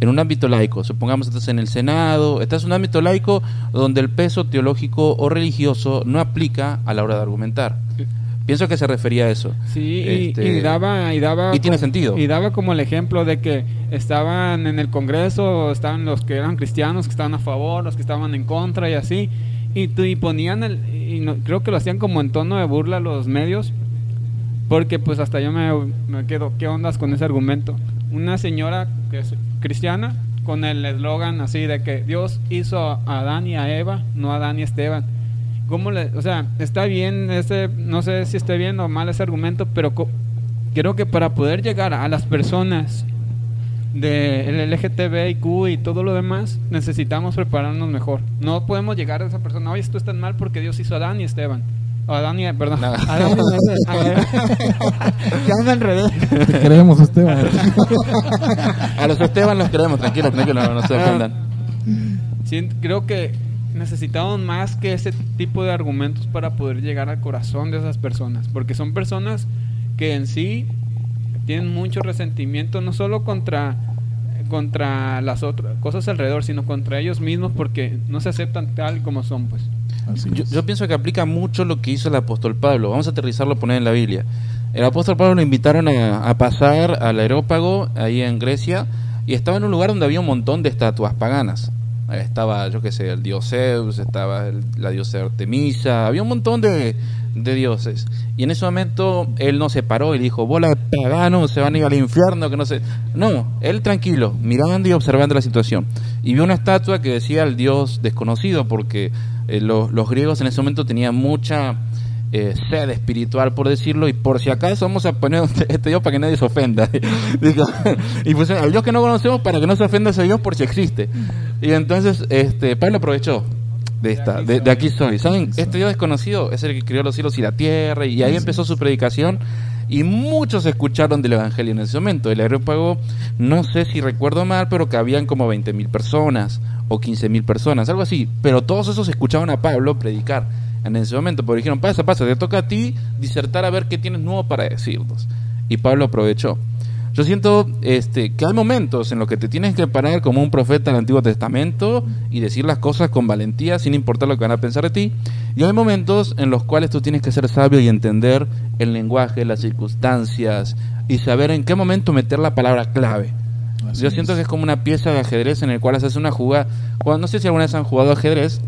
en un ámbito laico, supongamos estás en el Senado, estás en un ámbito laico donde el peso teológico o religioso no aplica a la hora de argumentar. Pienso que se refería a eso. Sí, y- Este, y, daba, y daba... y tiene como- sentido. Y daba como el ejemplo de que estaban en el Congreso, estaban los que eran cristianos, que estaban a favor, los que estaban en contra y así. Y, y ponían el... Y no- creo que lo hacían como en tono de burla los medios. Porque pues hasta yo me, me quedo, ¿qué ondas con ese argumento? Una señora que es cristiana con el eslogan así de que Dios hizo a Adán y a Eva, no a Adán y Esteban. ¿Cómo le, o sea, está bien ese, no sé si esté bien o mal ese argumento, pero co- creo que para poder llegar a las personas del LGTBIQ y todo lo demás, necesitamos prepararnos mejor. No podemos llegar a esa persona, oye, esto está mal porque Dios hizo a Adán y Esteban. O Adán y, perdón. No. Adán y ya me enredé. Te queremos, Esteban. A los Esteban los queremos, tranquilos, tranquilos, no, no se ofendan. Sí, creo que necesitamos más que ese tipo de argumentos para poder llegar al corazón de esas personas, porque son personas que en sí tienen mucho resentimiento no solo contra contra las otras cosas alrededor, sino contra ellos mismos porque no se aceptan tal como son, pues. Yo pienso que aplica mucho lo que hizo el apóstol Pablo. Vamos a aterrizarlo, poner en la Biblia. El apóstol Pablo lo invitaron a, a pasar al aerópago ahí en Grecia y estaba en un lugar donde había un montón de estatuas paganas. Estaba, yo qué sé, el dios Zeus, estaba el- la diosa Artemisa, había un montón de, de dioses. Y en ese momento él no se paró y dijo, bola de paganos, se van a ir al infierno, que no sé. No, él tranquilo, mirando y observando la situación. Y vio una estatua que decía el dios desconocido, porque eh, los, los griegos en ese momento tenían mucha eh, sed espiritual, por decirlo, y por si acaso vamos a poner este dios para que nadie se ofenda. Y pues al dios que no conocemos para que no se ofenda ese dios por si existe. Y entonces este Pablo aprovechó de esta, de, de aquí soy. ¿Saben? Este Dios desconocido es el que creó los cielos y la tierra, y ahí empezó su predicación. Y muchos escucharon del Evangelio en ese momento. El aerópago, no sé si recuerdo mal, pero que habían como 20 mil personas o 15 mil personas, algo así. Pero todos esos escuchaban a Pablo predicar en ese momento, porque dijeron, pasa, pasa, te toca a ti disertar a ver qué tienes nuevo para decirnos. Y Pablo aprovechó. Yo siento este, que hay momentos en los que te tienes que parar como un profeta del Antiguo Testamento y decir las cosas con valentía sin importar lo que van a pensar de ti. Y hay momentos en los cuales tú tienes que ser sabio y entender el lenguaje, las circunstancias y saber en qué momento meter la palabra clave. Así Yo siento es. que es como una pieza de ajedrez en el cual haces una jugada. Cuando, no sé si alguna vez han jugado ajedrez,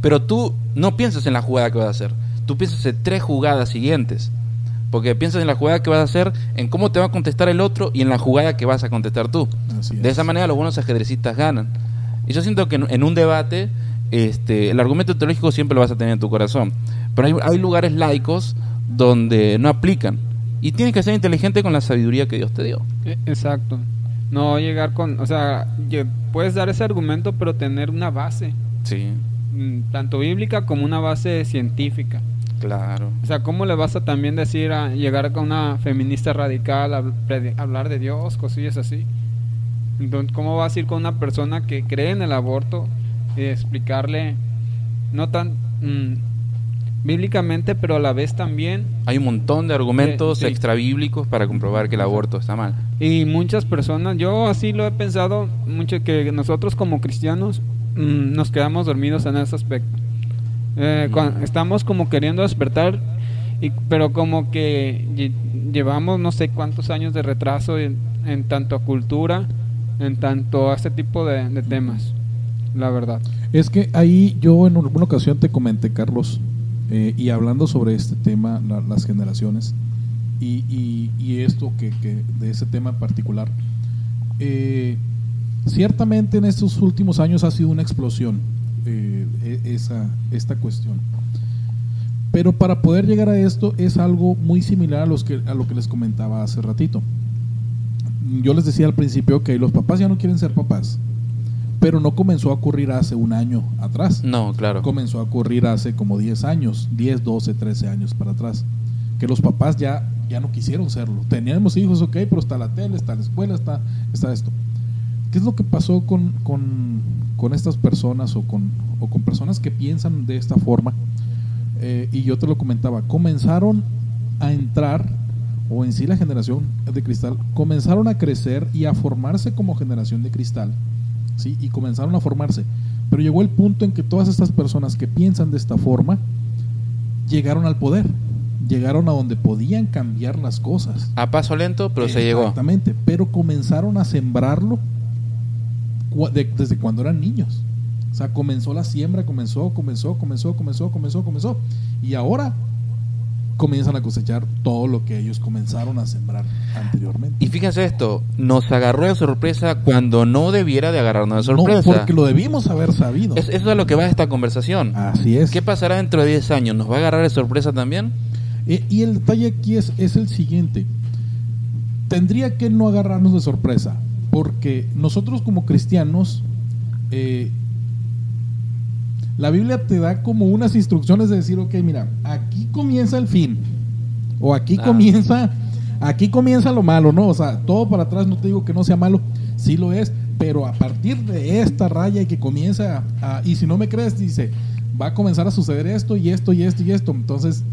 pero tú no piensas en la jugada que vas a hacer. Tú piensas en tres jugadas siguientes. Porque piensas en la jugada que vas a hacer, en cómo te va a contestar el otro y en la jugada que vas a contestar tú. Así De es. esa manera los buenos ajedrecistas ganan. Y yo siento que en, un debate este, el argumento teológico siempre lo vas a tener en tu corazón. Pero hay, hay lugares laicos donde no aplican. Y tienes que ser inteligente con la sabiduría que Dios te dio. E- Exacto. No llegar con, o sea, puedes dar ese argumento, pero tener una base, Sí, tanto bíblica como una base científica. claro. O sea, ¿cómo le vas a también decir a llegar con una feminista radical a hablar de Dios, cosillas así? Entonces, ¿cómo vas a ir con una persona que cree en el aborto y explicarle, no tan mm, bíblicamente, pero a la vez también Hay un montón de argumentos Sí, sí. extrabíblicos para comprobar que el aborto está mal. Y muchas personas, yo así lo he pensado, mucho que nosotros como cristianos mm, nos quedamos dormidos en ese aspecto. Eh, cuan- estamos como queriendo despertar, y, pero como que lle- llevamos no sé cuántos años de retraso en, en tanto a cultura, en tanto a este tipo de, de temas, la verdad. Es que ahí yo en alguna ocasión te comenté, Carlos, eh, y hablando sobre este tema, la- las generaciones, y, y- y esto que, que- de ese tema en particular, eh, ciertamente en estos últimos años ha sido una explosión eh, e- esa, esta cuestión. Pero para poder llegar a esto es algo muy similar a, los que, a lo que les comentaba hace ratito. Yo les decía al principio que los papás ya no quieren ser papás, pero no comenzó a ocurrir hace un año atrás. No, claro. Comenzó a ocurrir hace como 10 años, 10, 12, 13 años para atrás. Que los papás ya, ya no quisieron serlo. Teníamos hijos, ok, pero está la tele, está la escuela, está, está esto. ¿Qué es lo que pasó con, con, con estas personas o con, o con personas que piensan de esta forma? Eh, y yo te lo comentaba, comenzaron a entrar o en sí la generación de cristal, comenzaron a crecer y a formarse como generación de cristal, ¿sí? Y comenzaron a formarse. Pero llegó el punto en que todas estas personas que piensan de esta forma llegaron al poder, llegaron a donde podían cambiar las cosas. A paso lento, pero se llegó. Exactamente, pero comenzaron a sembrarlo desde cuando eran niños. O sea, comenzó la siembra, comenzó, comenzó, comenzó, comenzó, comenzó, comenzó. Y ahora comienzan a cosechar todo lo que ellos comenzaron a sembrar anteriormente. Y fíjense esto, nos agarró de sorpresa cuando no debiera de agarrarnos de sorpresa. No, porque lo debimos haber sabido. Es, eso es lo que va a esta conversación. Así es. ¿Qué pasará dentro de 10 años? ¿Nos va a agarrar de sorpresa también? Eh, y el detalle aquí es, es el siguiente. Tendría que no agarrarnos de sorpresa, porque nosotros como cristianos eh, la Biblia te da como unas instrucciones de decir, ok, mira, aquí comienza el fin. O aquí ah. comienza, aquí comienza lo malo, ¿no? O sea, todo para atrás, no te digo que no sea malo, sí lo es, pero a partir de esta raya y que comienza a, y si no me crees, dice, va a comenzar a suceder esto y esto y esto y esto. Entonces,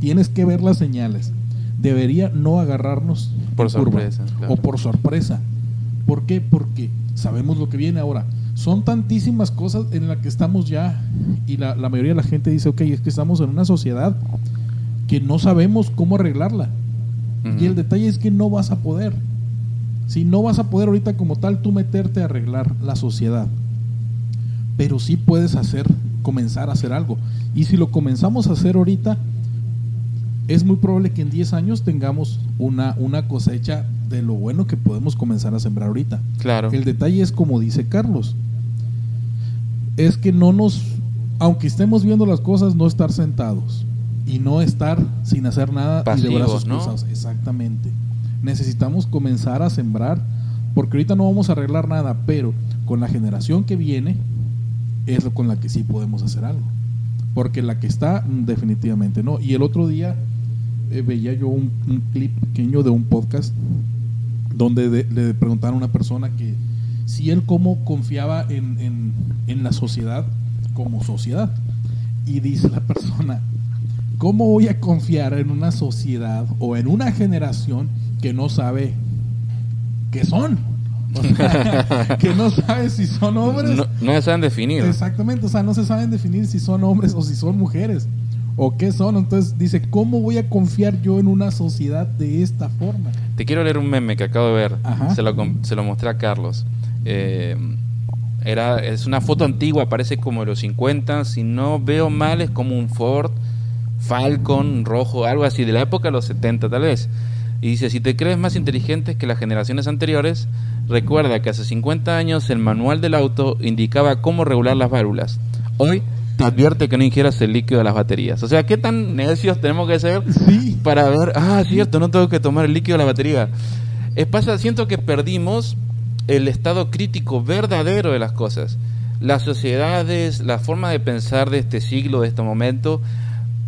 tienes que ver las señales. Debería no agarrarnos por sorpresa. O por sorpresa. ¿Por qué? Porque sabemos lo que viene ahora son tantísimas cosas en las que estamos ya y la, mayoría de la gente dice, ok, es que estamos en una sociedad que no sabemos cómo arreglarla. Y el detalle es que no vas a poder. Si no vas a poder ahorita como tal tú meterte a arreglar la sociedad. Pero sí puedes hacer, comenzar a hacer algo. Y si lo comenzamos a hacer ahorita, es muy probable que en 10 años tengamos una, una cosecha de lo bueno que podemos comenzar a sembrar ahorita. Claro. El detalle es como dice Carlos, es que no nos, aunque estemos viendo las cosas, no estar sentados y no estar sin hacer nada y de brazos cosas Exactamente. Necesitamos comenzar a sembrar, porque ahorita no vamos a arreglar nada, pero con la generación que viene es con la que sí podemos hacer algo. Porque la que está, definitivamente no. Y el otro día eh, veía yo un, clip pequeño de un podcast donde le preguntaron a una persona que si él cómo confiaba en, en, la sociedad como sociedad. Y dice la persona, ¿cómo voy a confiar en una sociedad o en una generación que no sabe qué son? que no sabe si son hombres. No, no, se saben definir. Exactamente, o sea, no se saben definir si son hombres o si son mujeres. O qué son. Entonces dice, ¿cómo voy a confiar yo en una sociedad de esta forma? Te quiero leer un meme que acabo de ver. Se lo, se lo mostré a Carlos. Eh, era, es una foto antigua, parece como de los 50, si no veo mal es como un Ford Falcon rojo, algo así, de la época de los 70 tal vez. Y dice, si te crees más inteligente que las generaciones anteriores, recuerda que hace 50 años el manual del auto indicaba cómo regular las válvulas. Hoy te advierte que no ingieras el líquido de las baterías. O sea, ¿qué tan necios tenemos que ser para ver, ah, cierto, no tengo que tomar el líquido de la batería? Es pasa, siento que perdimos el estado crítico verdadero de las cosas. Las sociedades, la forma de pensar de este siglo, de este momento,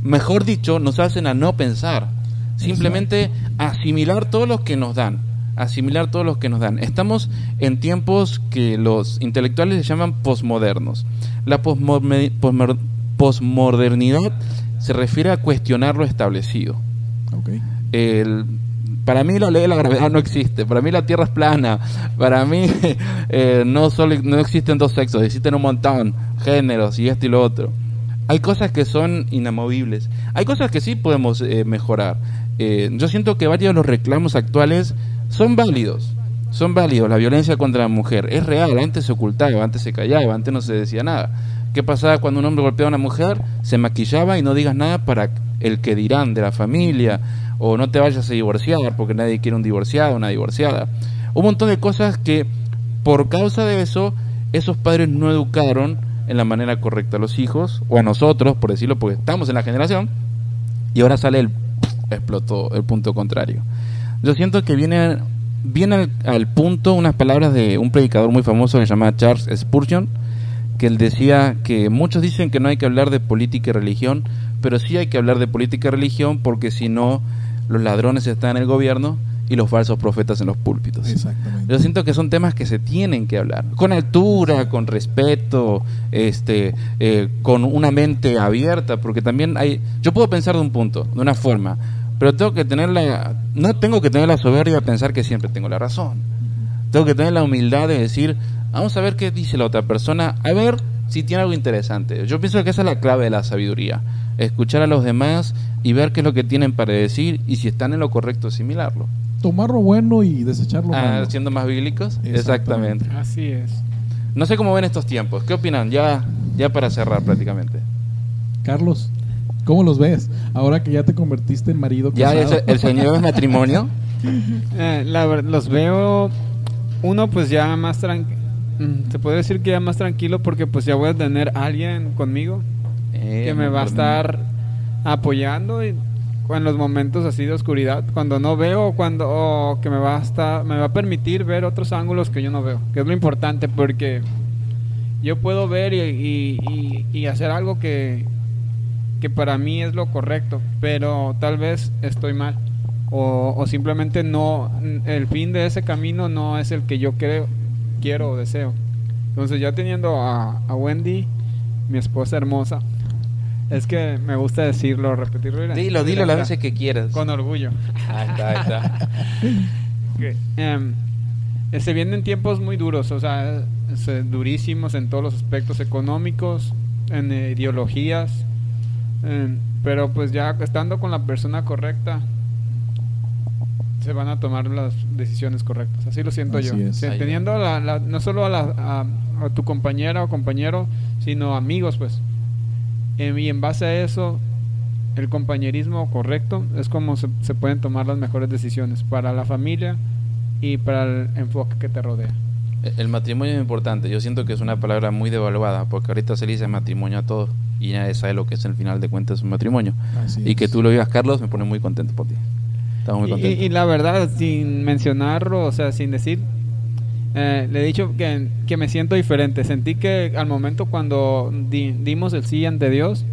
mejor dicho, nos hacen a no pensar, simplemente asimilar todo lo que nos dan, asimilar todo lo que nos dan. Estamos en tiempos que los intelectuales llaman posmodernos. La posmodernidad se refiere a cuestionar lo establecido. El para mí la ley de la gravedad no existe, para mí la Tierra es plana, para mí eh, no, solo, no existen dos sexos, existen un montón, géneros y esto y lo otro. Hay cosas que son inamovibles, hay cosas que sí podemos eh, mejorar. Eh, yo siento que varios de los reclamos actuales son válidos, son válidos. La violencia contra la mujer es real, antes se ocultaba, antes se callaba, antes no se decía nada. ¿Qué pasaba cuando un hombre golpeaba a una mujer? Se maquillaba y no digas nada para el que dirán de la familia o no te vayas a divorciar porque nadie quiere un divorciado una divorciada. Un montón de cosas que por causa de eso esos padres no educaron en la manera correcta a los hijos o a nosotros, por decirlo, porque estamos en la generación y ahora sale el explotó el punto contrario. Yo siento que viene viene al, punto unas palabras de un predicador muy famoso que se llama Charles Spurgeon, que él decía que muchos dicen que no hay que hablar de política y religión, pero sí hay que hablar de política y religión porque si no los ladrones están en el gobierno y los falsos profetas en los púlpitos. Yo siento que son temas que se tienen que hablar con altura, con respeto, este, eh, con una mente abierta, porque también hay. Yo puedo pensar de un punto, de una forma, pero tengo que tener la, no tengo que tener la soberbia de pensar que siempre tengo la razón. Tengo que tener la humildad de decir, vamos a ver qué dice la otra persona, a ver si tiene algo interesante. Yo pienso que esa es la clave de la sabiduría, escuchar a los demás y ver qué es lo que tienen para decir y si están en lo correcto asimilarlo. Tomar lo bueno y desechar lo Ah, malo. siendo más bíblicos, Exactamente. exactamente. Así es. No sé cómo ven estos tiempos. ¿Qué opinan? Ya, ya para cerrar prácticamente. Carlos, ¿cómo los ves? Ahora que ya te convertiste en marido Ya casado. es el señor del matrimonio. Eh, la los veo uno pues ya más tranquilo se puede decir que ya más tranquilo porque pues ya voy a tener a alguien conmigo Eh, que me va a estar apoyando y en los momentos así de oscuridad cuando no veo o cuando o que me va a estar me va a permitir ver otros ángulos que yo no veo que es lo importante porque yo puedo ver y, y- y- y hacer algo que que para mí es lo correcto pero tal vez estoy mal o, o simplemente no el fin de ese camino no es el que yo creo quiero o deseo entonces ya teniendo a, a Wendy mi esposa hermosa es que me gusta decirlo repetirlo y- Dilo, dilo las veces que quieras. con orgullo Ahí está, ahí está. em, eh, se vienen tiempos muy duros, o sea, durísimos en todos los aspectos económicos, en ideologías, em, pero pues ya estando con la persona correcta, se van a tomar las decisiones correctas. Así lo siento Así yo. teniendo la- la- no solo a, la- a- a tu compañera o compañero, sino amigos, pues. Em, y en base a eso, el compañerismo correcto es como se, se pueden tomar las mejores decisiones para la familia y para el enfoque que te rodea. El matrimonio es importante. Yo siento que es una palabra muy devaluada porque ahorita se le dice matrimonio a todos y nadie sabe lo que es el final de cuentas un matrimonio. Así Y que tú lo digas, Carlos, me pone muy contento por ti. Estamos muy Y, contentos. y la verdad, sin mencionarlo, o sea, sin decir, eh, le he dicho que, que me siento diferente. Sentí que al momento cuando di- dimos el sí ante Dios,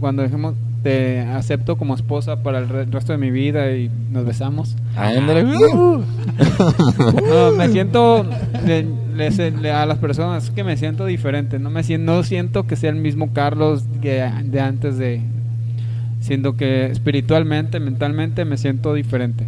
cuando dijimos, te acepto como esposa para el re- resto de mi vida y nos besamos. Ándale. No, me siento le- le- le- a las personas que me siento diferente. No me siento, no siento que sea el mismo Carlos que de antes de, siendo que espiritualmente, mentalmente me siento diferente.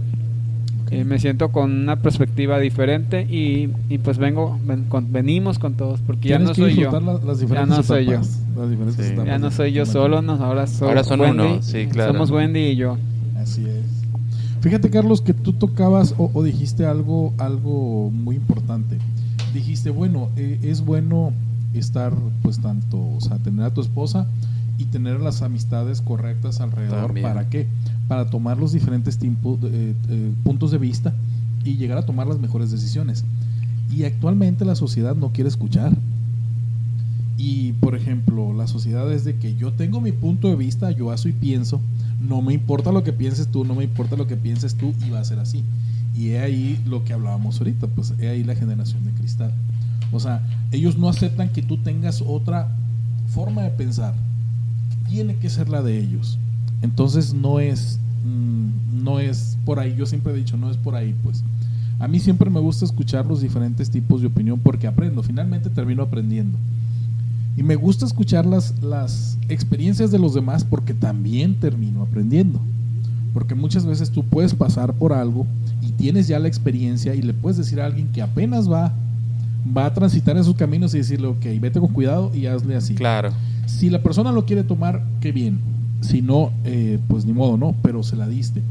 Eh, me siento con una perspectiva diferente y, y pues vengo, ven- con- venimos con todos porque ya no que soy yo. la- las Ya diferentes no soy yo. las diferentes Sí. Ya no soy yo solo, no, ahora, soy Ahora son Wendy, uno, sí, claro. Somos Wendy y yo. Así es. Fíjate, Carlos, que tú tocabas o, o dijiste algo, algo muy importante. Dijiste, bueno, eh, es bueno estar, pues, tanto, o sea, tener a tu esposa y tener las amistades correctas alrededor. También. ¿Para qué? Para tomar los diferentes tiempos, eh, eh, puntos de vista y llegar a tomar las mejores decisiones. Y actualmente la sociedad no quiere escuchar. Y, por ejemplo, la sociedad es de que yo tengo mi punto de vista, yo hago y pienso, no me importa lo que pienses tú, no me importa lo que pienses tú, y va a ser así. Y he ahí lo que hablábamos ahorita, pues he ahí la generación de cristal. O sea, ellos no aceptan que tú tengas otra forma de pensar. Tiene que ser la de ellos. Entonces no es, mm, no es por ahí. Yo siempre he dicho, no es por ahí, pues. A mí siempre me gusta escuchar los diferentes tipos de opinión porque aprendo. Finalmente termino aprendiendo. Y me gusta escuchar las, las experiencias de los demás porque también termino aprendiendo. Porque muchas veces tú puedes pasar por algo y tienes ya la experiencia y le puedes decir a alguien que apenas va, va a transitar esos caminos y decirle, ok, vete con cuidado y hazle así. Claro. Si la persona lo quiere tomar, qué bien. Si no, eh, pues ni modo, no, pero se la diste.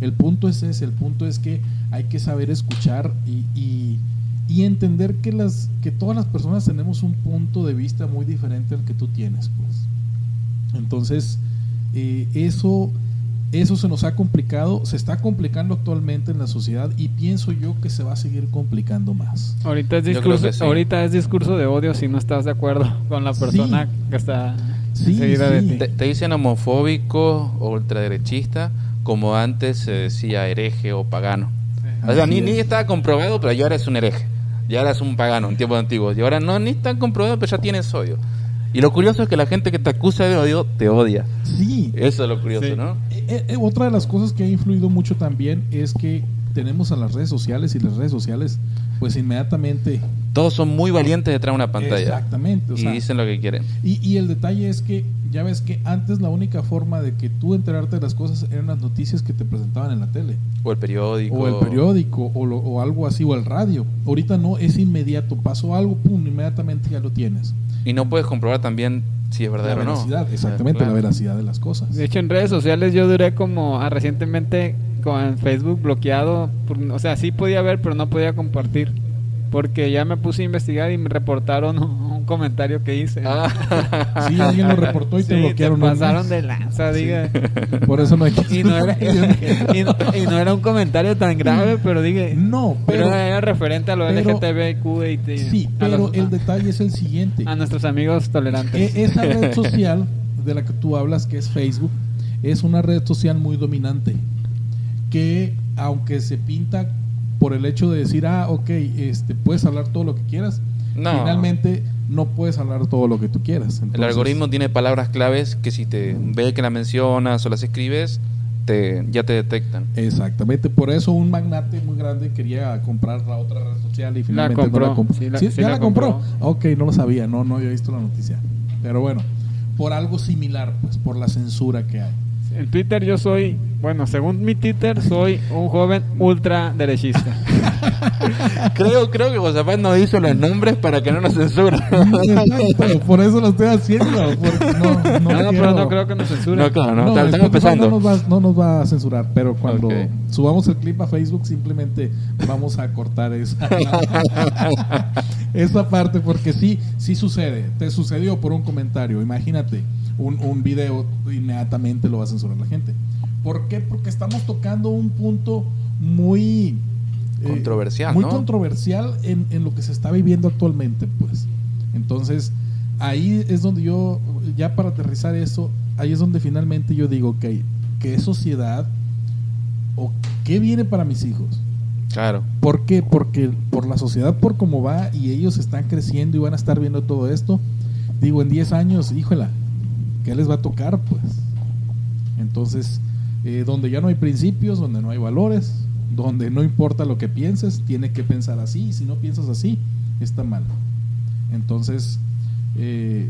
El punto es ese, el punto es que hay que saber escuchar y, y- y entender que, las, que todas las personas tenemos un punto de vista muy diferente al que tú tienes. Pues. Entonces, eh, eso, eso se nos ha complicado, se está complicando actualmente en la sociedad y pienso yo que se va a seguir complicando más. Ahorita es discurso, sí. ahorita es discurso de odio si no estás de acuerdo con la persona que está Sí, sí. de ti. Te, te dicen homofóbico o ultraderechista como antes se decía hereje o pagano. O sea, ni, es. ni estaba comprobado, pero ya eres un hereje. Ya eres un pagano en tiempos antiguos. Y ahora no, ni está comprobado, pero ya tienes odio. Y lo curioso es que la gente que te acusa de odio te odia. Sí, Eso es lo curioso, Sí. ¿no? Eh, eh, otra de las cosas que ha influido mucho también es que tenemos a las redes sociales y las redes sociales, pues inmediatamente. Todos son muy valientes detrás de una pantalla. Exactamente. o y dicen lo que quieren. y, y el detalle es que, ya ves que antes la única forma de que tú enterarte de las cosas eran las noticias que te presentaban en la tele. O el periódico. O el periódico, o, lo- o algo así, o el radio. Ahorita no, es inmediato. Pasó algo, pum, inmediatamente ya lo tienes. Y no puedes comprobar también si es verdadero o no. veracidad, exactamente, Claro. la veracidad de las cosas. De hecho, en redes sociales yo duré como ah, recientemente con Facebook bloqueado. por- o sea, sí podía ver, pero no podía compartir. Porque ya me puse a investigar y me reportaron un, un comentario que hice. Ah. Sí, alguien lo reportó y te Sí, bloquearon. Te pasaron de lanza, Sí. diga. Por eso no hay que... Y no, era, y, no- y no era un comentario tan grave, pero dije. No, pero, pero... era referente a lo pero- LGTBQ y t- Sí, a, pero los- el detalle es el siguiente. a nuestros amigos tolerantes. E- esa red social de la que tú hablas, que es Facebook, es una red social muy dominante. Que aunque se pinta por el hecho de decir, ah, ok, este, puedes hablar todo lo que quieras, No. finalmente no puedes hablar todo lo que tú quieras. El algoritmo tiene palabras claves que si te ve que las mencionas o las escribes, te, ya te detectan. Exactamente, por eso un magnate muy grande quería comprar la otra red social y finalmente no compró, la compró. sí la- Sí, sí ya la la compró. compró. Ok, no lo sabía, no, no había visto la noticia. Pero bueno, por algo similar, pues, por la censura que hay. En Twitter yo soy, bueno, según mi Twitter, soy un joven ultra derechista. creo, creo que Josafat nos hizo los nombres para que no nos censuren. Exacto, por eso lo estoy haciendo. Porque no, no, No, no, pero no creo que nos censuren. No, claro, no, No, estamos Spotify empezando. No nos, va, no nos va a censurar, pero cuando subamos el clip a Facebook simplemente vamos a cortar esa, esa parte porque sí, sí sucede. Te sucedió por un comentario. Imagínate un, un video, inmediatamente lo va a censurar la gente. ¿Por qué? Porque estamos tocando un punto muy eh, Controversial, muy ¿no? controversial en, en lo que se está viviendo actualmente, pues. Entonces, ahí es donde yo, ya para aterrizar eso, ahí es donde finalmente yo digo, ok, ¿qué sociedad o qué viene para mis hijos? Claro. ¿Por qué? Porque por la sociedad, por cómo va y ellos están creciendo y van a estar viendo todo esto, digo, en 10 años, híjola, ¿qué les va a tocar? Pues. Entonces, eh, donde ya no hay principios, donde no hay valores, donde no importa lo que pienses, tiene que pensar así, y si no piensas así, está mal. Entonces, eh,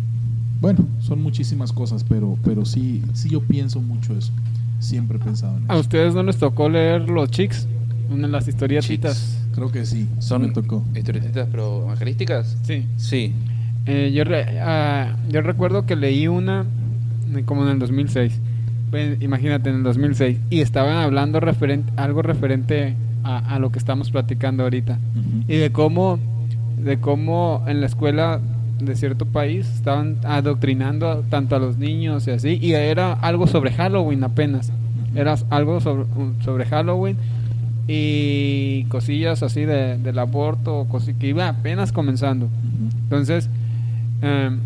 bueno, son muchísimas cosas, pero, pero sí, sí yo pienso mucho eso. Siempre he pensado en ¿A eso. ustedes no les tocó leer los chicks? Una de las historietitas. Chicks. Creo que sí, Son me tocó. historietas pero evangelísticas. Sí. Sí. Eh, yo, re- ah, yo recuerdo que leí una como en el 2006. Pues, imagínate, en el 2006. Y estaban hablando referente, algo referente a, a lo que estamos platicando ahorita. Ujú. Y de cómo, de cómo en la escuela de cierto país estaban adoctrinando tanto a los niños y así. Y era algo sobre Halloween apenas. Era algo sobre, sobre Halloween y cosillas así de, del aborto, cosi- que iba apenas comenzando. Ujú. Entonces, em,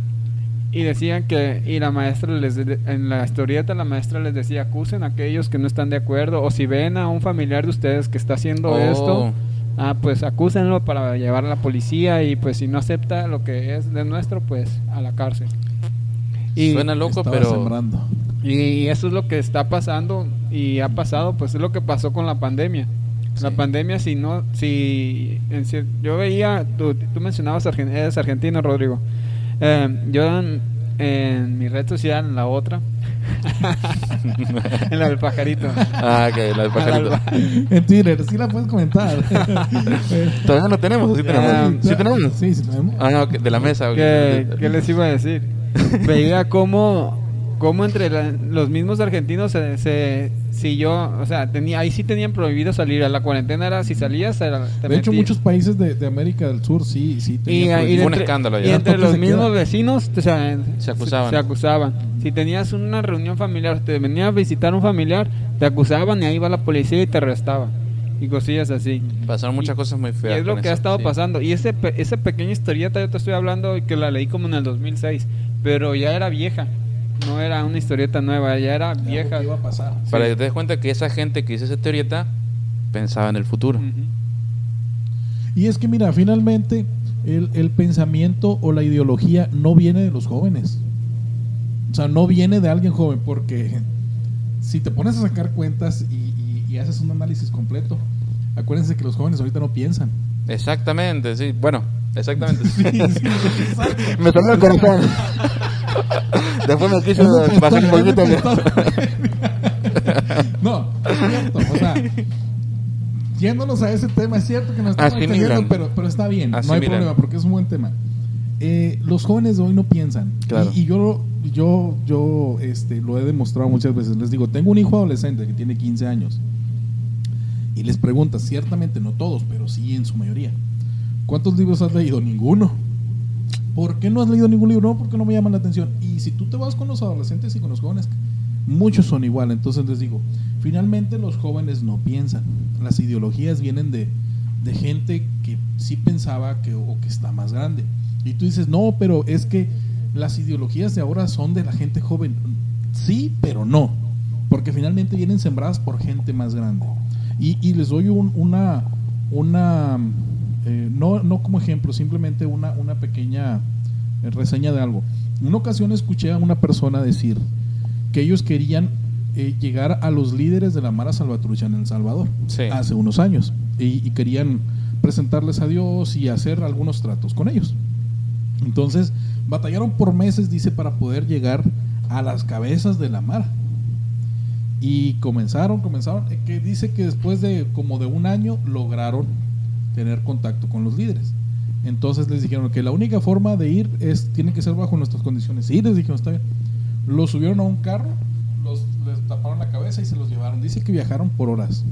y decían que, y la maestra les, en la historieta la maestra les decía, acusen a aquellos que no están de acuerdo, o si ven a un familiar de ustedes que está haciendo Oh. esto, ah, pues acúsenlo para llevar a la policía y pues si no acepta lo que es de nuestro, pues a la cárcel. Y, Suena loco, pero sembrando. y eso es lo que está pasando y ha pasado, pues es lo que pasó con la pandemia. La Sí. pandemia, si no, si en yo veía, tú, tú mencionabas argen- eres argentino, Rodrigo. Eh, yo en, en mi red social, en la otra, en la del pajarito. Ah, que la del pajarito. En Twitter, sí la puedes comentar. Todavía no tenemos, ¿o sí tenemos. Ah, ¿Sí tenemos? Sí, sí tenemos. Ah, no, de la mesa. ok. ¿Qué, qué les iba a decir? Veía cómo, cómo entre la- los mismos argentinos se, se- si yo, o sea, tenía, ahí sí tenían prohibido salir. A la cuarentena era si salías, era, te De hecho, muchos países de, de América del Sur sí, sí y, tenían y. Fue un entre, escándalo y entre los mismos queda. vecinos o sea, Se acusaban. Se, acusaban. Si tenías una reunión familiar, te venía a visitar un familiar, te acusaban y ahí iba la policía y te arrestaba. Y cosillas así. Pasaron muchas cosas muy Y feas. es lo que ha estado sí. pasando. Y ese esa pequeña historieta yo te estoy hablando que la leí como en el 2006, pero ya era vieja. No era una historieta nueva, ya era vieja. iba a pasar. Para Sí. que te des cuenta que esa gente que hizo esa historieta pensaba en el futuro. Y es que, mira, finalmente el, el pensamiento o la ideología no viene de los jóvenes. O sea, no viene de alguien joven, porque si te pones a sacar cuentas y, y- y haces un análisis completo, Acuérdense que los jóvenes ahorita no piensan. Exactamente, sí. Bueno, exactamente. me sonó el corazón. Después me quiso pasar un poquito. no, es cierto. O sea, yéndonos a ese tema, es cierto que nos estamos entendiendo, pero, pero está bien. no hay problema porque es un buen tema. Eh, los jóvenes de hoy no piensan. Y, yo, yo, yo este, lo he demostrado muchas veces. Les digo, tengo un hijo adolescente que tiene 15 años. Y les pregunta, ciertamente no todos, pero sí en su mayoría. ¿Cuántos libros has leído? Ninguno. ¿Por qué no has leído ningún libro? No, porque no me llaman la atención. Y si tú te vas con los adolescentes y con los jóvenes, muchos son igual. Entonces les digo, finalmente los jóvenes no piensan. Las ideologías vienen de, de gente que sí pensaba que, o que está más grande. Y tú dices, no, pero es que las ideologías de ahora son de la gente joven. Sí, pero no. Porque finalmente vienen sembradas por gente más grande. Y, les doy una, una eh, no, no como ejemplo, simplemente una, una pequeña eh, reseña de algo. En una ocasión escuché a una persona decir que ellos querían eh, llegar a los líderes de la Mara Salvatrucha en El Salvador hace unos años y, y, querían presentarles a Dios y hacer algunos tratos con ellos. Entonces, batallaron por meses, dice, para poder llegar a las cabezas de la mar. Y comenzaron, comenzaron, eh, que dice que después de como de un año lograron tener contacto con los líderes. Entonces les dijeron que la única forma de ir es tiene que ser bajo nuestras condiciones. Sí, les dijeron, está bien. Los subieron a un carro, los, les taparon la cabeza y se los llevaron. Dice que viajaron por horas.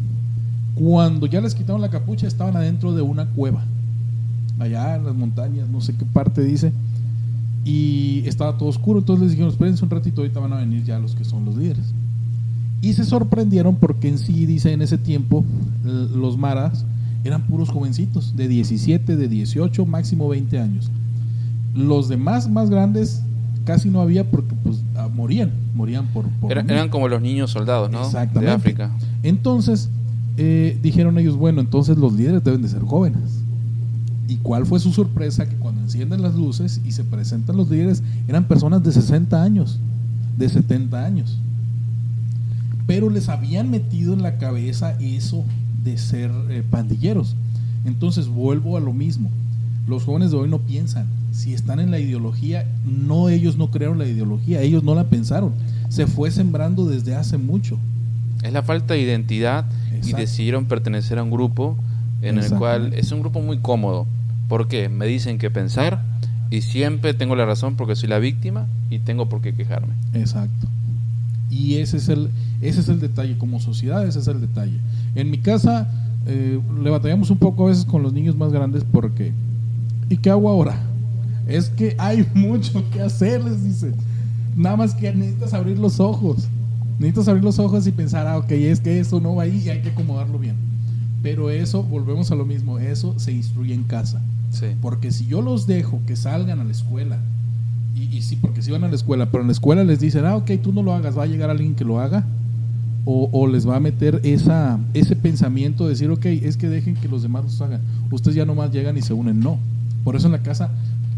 Cuando ya les quitaron la capucha, estaban adentro de una cueva allá en las montañas, no sé qué parte dice, y estaba todo oscuro, entonces les dijeron, espérense un ratito, ahorita van a venir ya los que son los líderes. Y se sorprendieron porque en sí, dice, en ese tiempo, los maras eran puros jovencitos, de 17, de 18, máximo 20 años. Los demás más grandes casi no había porque pues ah, morían, morían por... eran como los niños soldados, ¿no? Exactamente. De África. Entonces, eh, dijeron ellos, bueno, entonces los líderes deben de ser jóvenes. ¿Y cuál fue su sorpresa? Que cuando encienden las luces y se presentan los líderes, eran personas de 60 años, de 70 años. Pero les habían metido en la cabeza eso de ser eh, pandilleros. Entonces vuelvo a lo mismo. Los jóvenes de hoy no piensan. Si están en la ideología, no ellos no crearon la ideología, ellos no la pensaron. Se fue sembrando desde hace mucho. Es la falta de identidad y decidieron pertenecer a un grupo en el cual es un grupo muy cómodo. porque Me dicen que pensar y siempre tengo la razón porque soy la víctima y tengo por qué quejarme. Exacto. Y ese es el, ese es el detalle, como sociedad ese es el detalle. En mi casa eh, le batallamos un poco a veces con los niños más grandes porque, ¿y qué hago ahora? Es que hay mucho que hacer, les dicen. Nada más que necesitas abrir los ojos. Necesitas abrir los ojos y pensar, ah, ok, es que eso no va ahí y hay que acomodarlo bien. Pero eso, volvemos a lo mismo, eso se instruye en casa. Porque si yo los dejo que salgan a la escuela, y, sí, porque si van a la escuela, pero en la escuela les dicen, ah, ok, tú no lo hagas, va a llegar alguien que lo haga, o, les va a meter esa, ese pensamiento de decir, ok, es que dejen que los demás los hagan. Ustedes ya nomás llegan y se unen. No. Por eso en la casa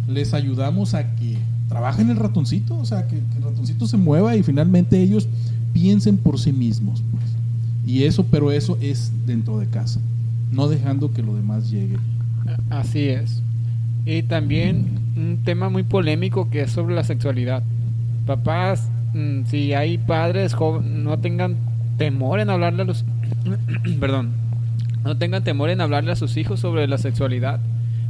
les ayudamos a que trabajen el ratoncito, o sea, que, que el ratoncito se mueva y finalmente ellos piensen por sí mismos. Pues. Y eso, pero eso es dentro de casa, no dejando que lo demás llegue. Así es. Y también un tema muy polémico que es sobre la sexualidad. Papás, mm, si hay padres no tengan temor en hablarle a los perdón, no tengan temor en hablarle a sus hijos sobre la sexualidad,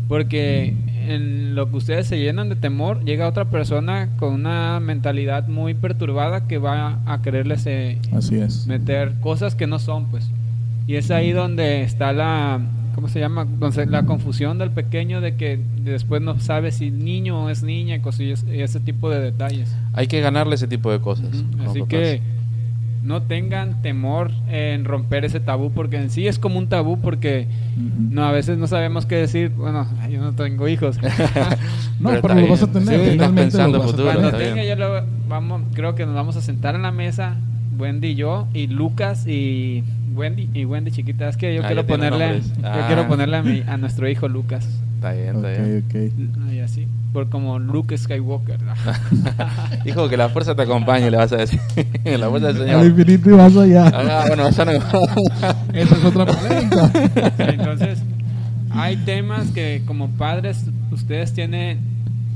porque en lo que ustedes se llenan de temor, llega otra persona con una mentalidad muy perturbada que va a quererles eh, Así es. meter cosas que no son, pues. Y es ahí donde está la, ¿cómo se llama? Donde la confusión del pequeño de que después no sabe si niño o es niña y ese tipo de detalles. Hay que ganarle ese tipo de cosas. Así que no tengan temor en romper ese tabú, porque en sí es como un tabú, porque no a veces no sabemos qué decir. Bueno, yo no tengo hijos. no, pero, lo vas a tener. Sí, pensando futuro. Cuando tenga, yo vamos, creo que nos vamos a sentar en la mesa, Wendy y yo, y Lucas y Wendy y Wendy chiquita. Es que yo Ah, quiero ponerle, yo Ah. quiero ponerle a, mi- a nuestro hijo Lucas. Está bien, está bien. Ok, ok. Y así, por como Luke Skywalker. ¿no? Hijo, que la fuerza te acompañe, le vas a decir. la fuerza del Al Señor. infinito y más allá. Ah, bueno, eso no. Esa es otra polémica. Entonces, hay temas que como padres ustedes tienen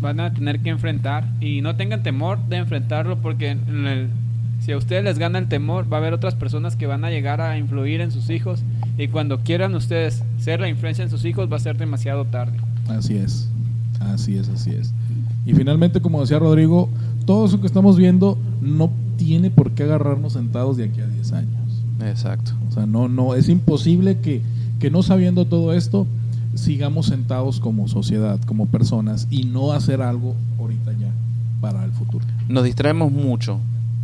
van a tener que enfrentar y no tengan temor de enfrentarlo porque en el- si a ustedes les gana el temor va a haber otras personas que van a llegar a influir en sus hijos y cuando quieran ustedes ser la influencia en sus hijos va a ser demasiado tarde. Así es, así es, así es. Y finalmente, como decía Rodrigo, todo eso que estamos viendo no tiene por qué agarrarnos sentados de aquí a 10 años. Exacto. O sea, no, no, es imposible que, que no sabiendo todo esto, sigamos sentados como sociedad, como personas, y no hacer algo ahorita ya para el futuro. Nos distraemos mucho.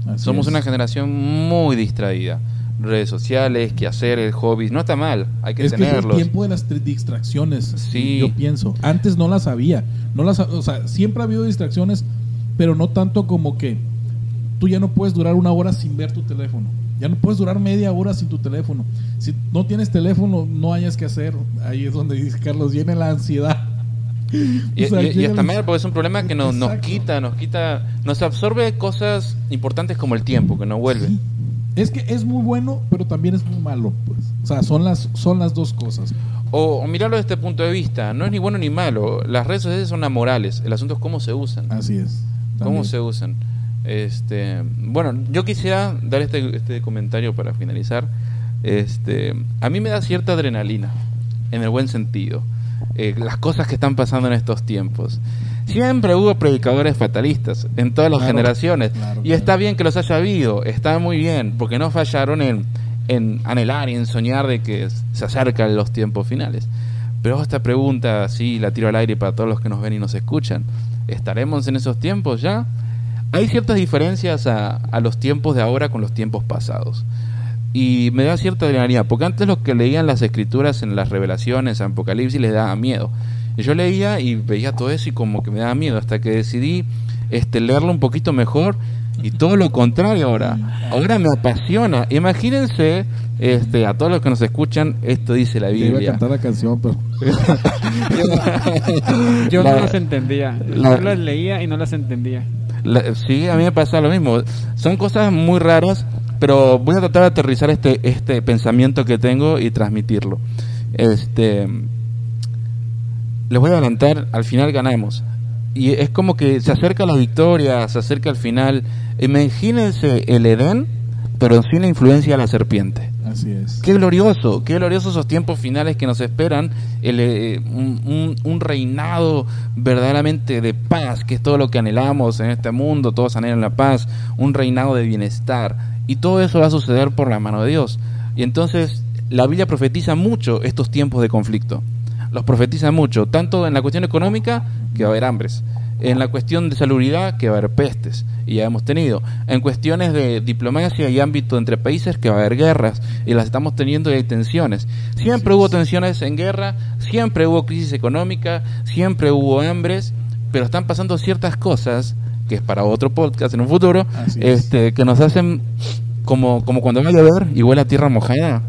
Así Somos es. una generación muy distraída. Redes sociales, quehaceres, hobbies. No está mal, hay que es que es el tenerlos. tiempo de las distracciones. Sí. Yo pienso. Antes no las había. No las, o sea, siempre ha habido distracciones, pero no tanto como que tú ya no puedes durar una hora sin ver tu teléfono. Ya no puedes durar media hora sin tu teléfono. Si no tienes teléfono, no hayas que hacer. Ahí es donde dice Carlos, viene la ansiedad. Y, O sea, y- y está mal porque es un problema que nos, nos quita, nos quita, nos absorbe cosas importantes como el tiempo, que no vuelve. Sí. Es que es muy bueno, pero también es muy malo. Pues. O sea, son las, son las dos cosas. O, o mirarlo desde este punto de vista, no es ni bueno ni malo. Las redes sociales son amorales, el asunto es cómo se usan. Así es. ¿Cómo También. se usan? Este, bueno, yo quisiera dar este, este comentario para finalizar. Este, a mí me da cierta adrenalina, en el buen sentido, eh, las cosas que están pasando en estos tiempos. Siempre hubo predicadores fatalistas en todas las Claro, generaciones claro, y está bien que los haya habido, está muy bien, porque no fallaron en, en anhelar y en soñar de que se acercan los tiempos finales. Pero esta pregunta, sí, la tiro al aire para todos los que nos ven y nos escuchan. ¿Estaremos en esos tiempos ya? Hay ciertas diferencias a, a los tiempos de ahora con los tiempos pasados. Y me da cierta adrenalina, porque antes los que leían las escrituras en las revelaciones, en Apocalipsis, les daba miedo. Y yo leía y veía todo eso y como que me daba miedo, hasta que decidí este, leerlo un poquito mejor y todo lo contrario ahora. Ahora me apasiona. Imagínense, este, a todos los que nos escuchan, esto dice la Yo iba a Biblia. cantar la canción, pero Yo La- no las entendía, la- yo las leía y no las entendía. La- sí, a mí me pasa lo mismo. Son cosas muy raras, pero voy a tratar de aterrizar este, este pensamiento que tengo y transmitirlo. Este, les voy a adelantar, al final ganamos. Y es como que se acerca la victoria, se acerca el final. Imagínense el Edén, pero sin la influencia de la serpiente. así es. Qué glorioso, qué gloriosos esos tiempos finales que nos esperan, el, eh, un, un- un reinado verdaderamente de paz, que es todo lo que anhelamos en este mundo, todos anhelan la paz, un reinado de bienestar, y todo eso va a suceder por la mano de Dios. Y entonces la Biblia profetiza mucho estos tiempos de conflicto, los profetiza mucho, tanto en la cuestión económica, que va a haber hambres, en la cuestión de salubridad, que va a haber pestes, y ya hemos tenido, en cuestiones de diplomacia y ámbito entre países, que va a haber guerras, y las estamos teniendo y hay tensiones. Siempre hubo tensiones en guerra, siempre hubo crisis económica, siempre hubo hambres, pero están pasando ciertas cosas, que es para otro podcast en un futuro, Así es. este, que nos hacen como, como cuando va a llover y huele a tierra mojada,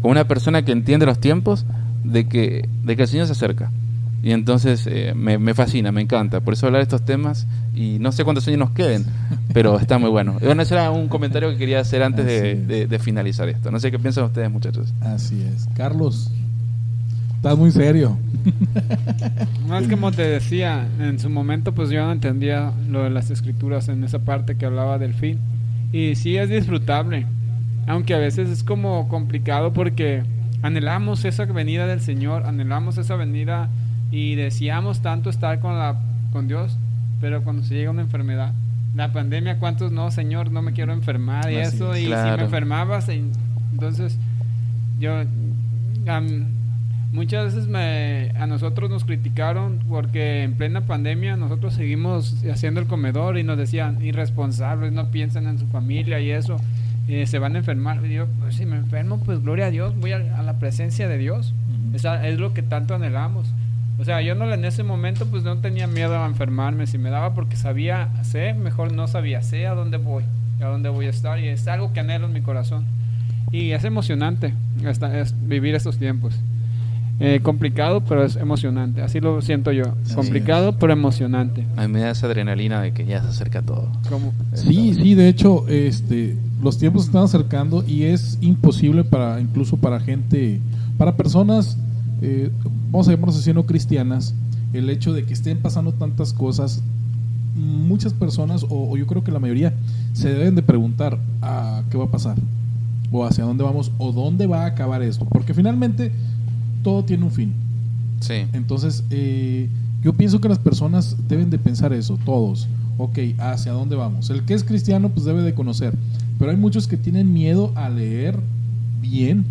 como una persona que entiende los tiempos de que, de que el Señor se acerca. Y entonces eh, me, me fascina, me encanta. Por eso hablar de estos temas y no sé cuántos años nos queden, pero está muy bueno. Y bueno, ese era un comentario que quería hacer antes de, Así es. de- de finalizar esto. No sé qué piensan ustedes, muchachos. Así es. Carlos, estás muy serio. No, es como te decía, en su momento pues yo no entendía lo de las escrituras en esa parte que hablaba del fin. Y sí es disfrutable, aunque a veces es como complicado porque anhelamos esa venida del Señor, anhelamos esa venida y deseamos tanto estar con, la, con Dios, pero cuando se llega una enfermedad, la pandemia, ¿cuántos no, Señor? No me quiero enfermar y eso, es. y si me enfermabas, entonces yo am, muchas veces me, a nosotros nos criticaron porque en plena pandemia nosotros seguimos haciendo el comedor y nos decían irresponsables, no piensan en su familia y eso, eh, se van a enfermar. Y yo, pues, si me enfermo, pues gloria a Dios, voy a, a la presencia de Dios. Esa es lo que tanto anhelamos. O sea, yo no en ese momento pues no tenía miedo a enfermarme, si me daba porque sabía, sé, mejor no sabía, sé a dónde voy, a dónde voy a estar y es algo que anhelo en mi corazón. Y es emocionante esta- es vivir estos tiempos. Eh, complicado, pero es emocionante. Así lo siento yo. Así complicado, pero emocionante. A mí me da esa adrenalina de que ya se acerca todo. Sí, sí, de hecho, este, los tiempos se están acercando y es imposible para, incluso para gente, para personas, eh, vamos a llamarlos así, no cristianas, el hecho de que estén pasando tantas cosas, muchas personas, o, o yo creo que la mayoría, se deben de preguntar a qué va a pasar, o hacia dónde vamos, o dónde va a acabar esto, porque finalmente todo tiene un fin. Sí. Entonces, eh, yo pienso que las personas deben de pensar eso, todos. Ok, ¿hacia dónde vamos? El que es cristiano, pues debe de conocer. Pero hay muchos que tienen miedo a leer bien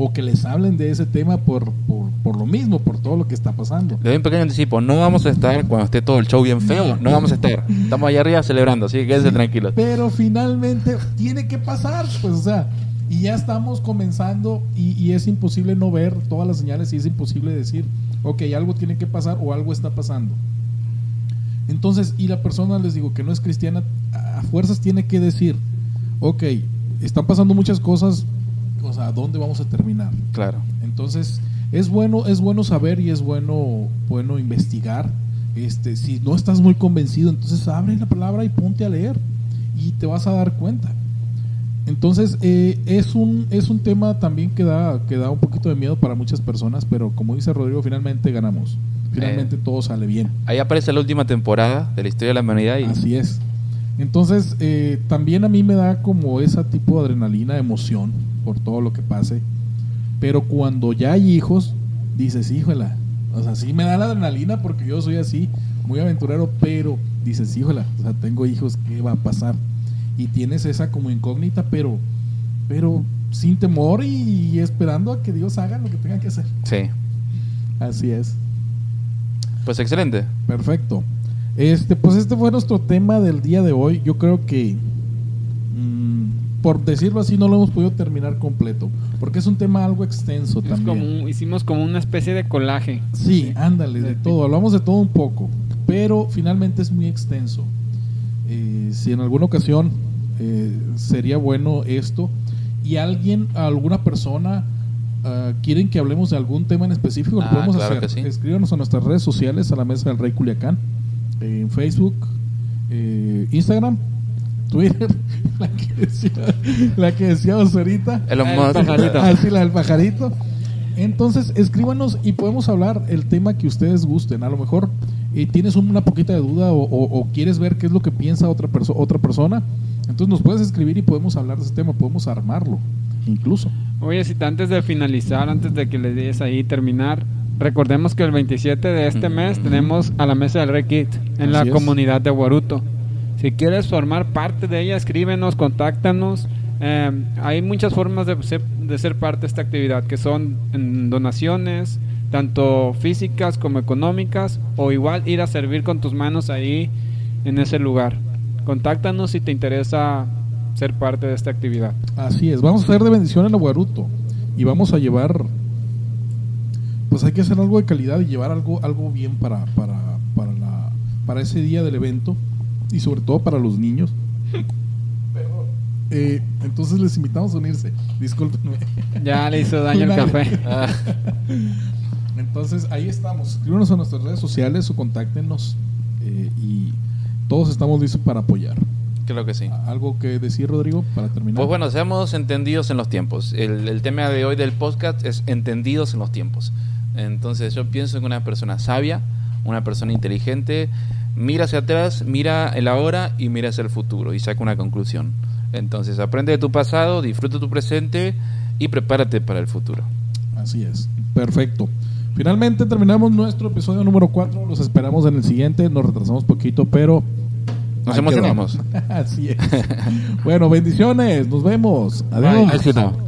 o que les hablen de ese tema por, por, por lo mismo, por todo lo que está pasando. Le doy un pequeño anticipo. No vamos a estar cuando esté todo el show bien feo. No vamos a estar. Estamos allá arriba celebrando, así que quédense Sí, tranquilos. Pero finalmente tiene que pasar, pues, o sea, y ya estamos comenzando y, y es imposible no ver todas las señales y es imposible decir, ok, algo tiene que pasar o algo está pasando. Entonces, y la persona, les digo, que no es cristiana, a fuerzas tiene que decir, ok, están pasando muchas cosas, o sea, ¿dónde vamos a terminar? Claro. Entonces, es bueno, es bueno saber y es bueno, bueno investigar. Este, si no estás muy convencido, entonces abre la palabra y ponte a leer y te vas a dar cuenta. Entonces, eh, es un es un tema también que da, que da un poquito de miedo para muchas personas, pero como dice Rodrigo, finalmente ganamos. Finalmente Eh. todo sale bien. Ahí aparece la última temporada de la historia de la humanidad y Así es. Entonces, eh, también a mí me da como ese tipo de adrenalina, emoción por todo lo que pase. Pero cuando ya hay hijos, dices, híjola. O sea, sí me da la adrenalina porque yo soy así, muy aventurero, pero dices, híjola, o sea, tengo hijos, ¿qué va a pasar? Y tienes esa como incógnita, pero, pero sin temor y, y esperando a que Dios haga lo que tenga que hacer. sí. Así es. Pues excelente. Perfecto. Este, pues este fue nuestro tema del día de hoy. Yo creo que, mm, por decirlo así, no lo hemos podido terminar completo, porque es un tema algo extenso es también. como un- hicimos como una especie de colaje. Sí, ándale, de todo. Hablamos de todo un poco, pero finalmente es muy extenso. Eh, si en alguna ocasión eh, sería bueno esto y alguien, alguna persona ah, quieren que hablemos de algún tema en específico, lo Ah, podemos claro hacer. que sí. Escríbanos a nuestras redes sociales, a la mesa del Rey Culiacán, en Facebook, eh, Instagram, Twitter, la que decía, la que decíamos ahorita. Elon El Musk. pajarito. Así la del pajarito. Entonces, escríbanos y podemos hablar el tema que ustedes gusten. A lo mejor eh, tienes una poquita de duda o, o- o quieres ver qué es lo que piensa otra, perso- otra persona. Entonces nos puedes escribir y podemos hablar de ese tema, podemos armarlo, incluso. Oye, si antes de finalizar, antes de que le des ahí terminar, recordemos que el 27 de este mes tenemos a la mesa del Rekit en la es. comunidad de Waruto. Si quieres formar parte de ella, escríbenos, contáctanos. Eh, hay muchas formas de ser, de ser parte de esta actividad, que son en donaciones, tanto físicas como económicas, o igual ir a servir con tus manos ahí en ese lugar. Contáctanos si te interesa ser parte de esta actividad. Así es, vamos a hacer de bendición en Aguaruto y vamos a llevar, pues hay que hacer algo de calidad y llevar algo, algo bien para, para, para, la, para ese día del evento y sobre todo para los niños. Eh, entonces les invitamos a unirse, discúlpenme. Ya le hizo daño el café. Ah, Entonces ahí estamos, escríbanos a nuestras redes sociales o contáctenos eh, y todos estamos listos para apoyar. creo que sí. ¿Algo que decir, Rodrigo, para terminar? Pues bueno, seamos entendidos en los tiempos. El, el tema de hoy del podcast es entendidos en los tiempos. Entonces yo pienso que una persona sabia, una persona inteligente, mira hacia atrás, mira el ahora y mira hacia el futuro y saca una conclusión. Entonces aprende de tu pasado, disfruta tu presente y prepárate para el futuro. Así es. Perfecto. Finalmente terminamos nuestro episodio número 4. Los esperamos en el siguiente. Nos retrasamos poquito, pero. Nos emocionamos. Así es. bueno, bendiciones. Nos vemos. Adiós.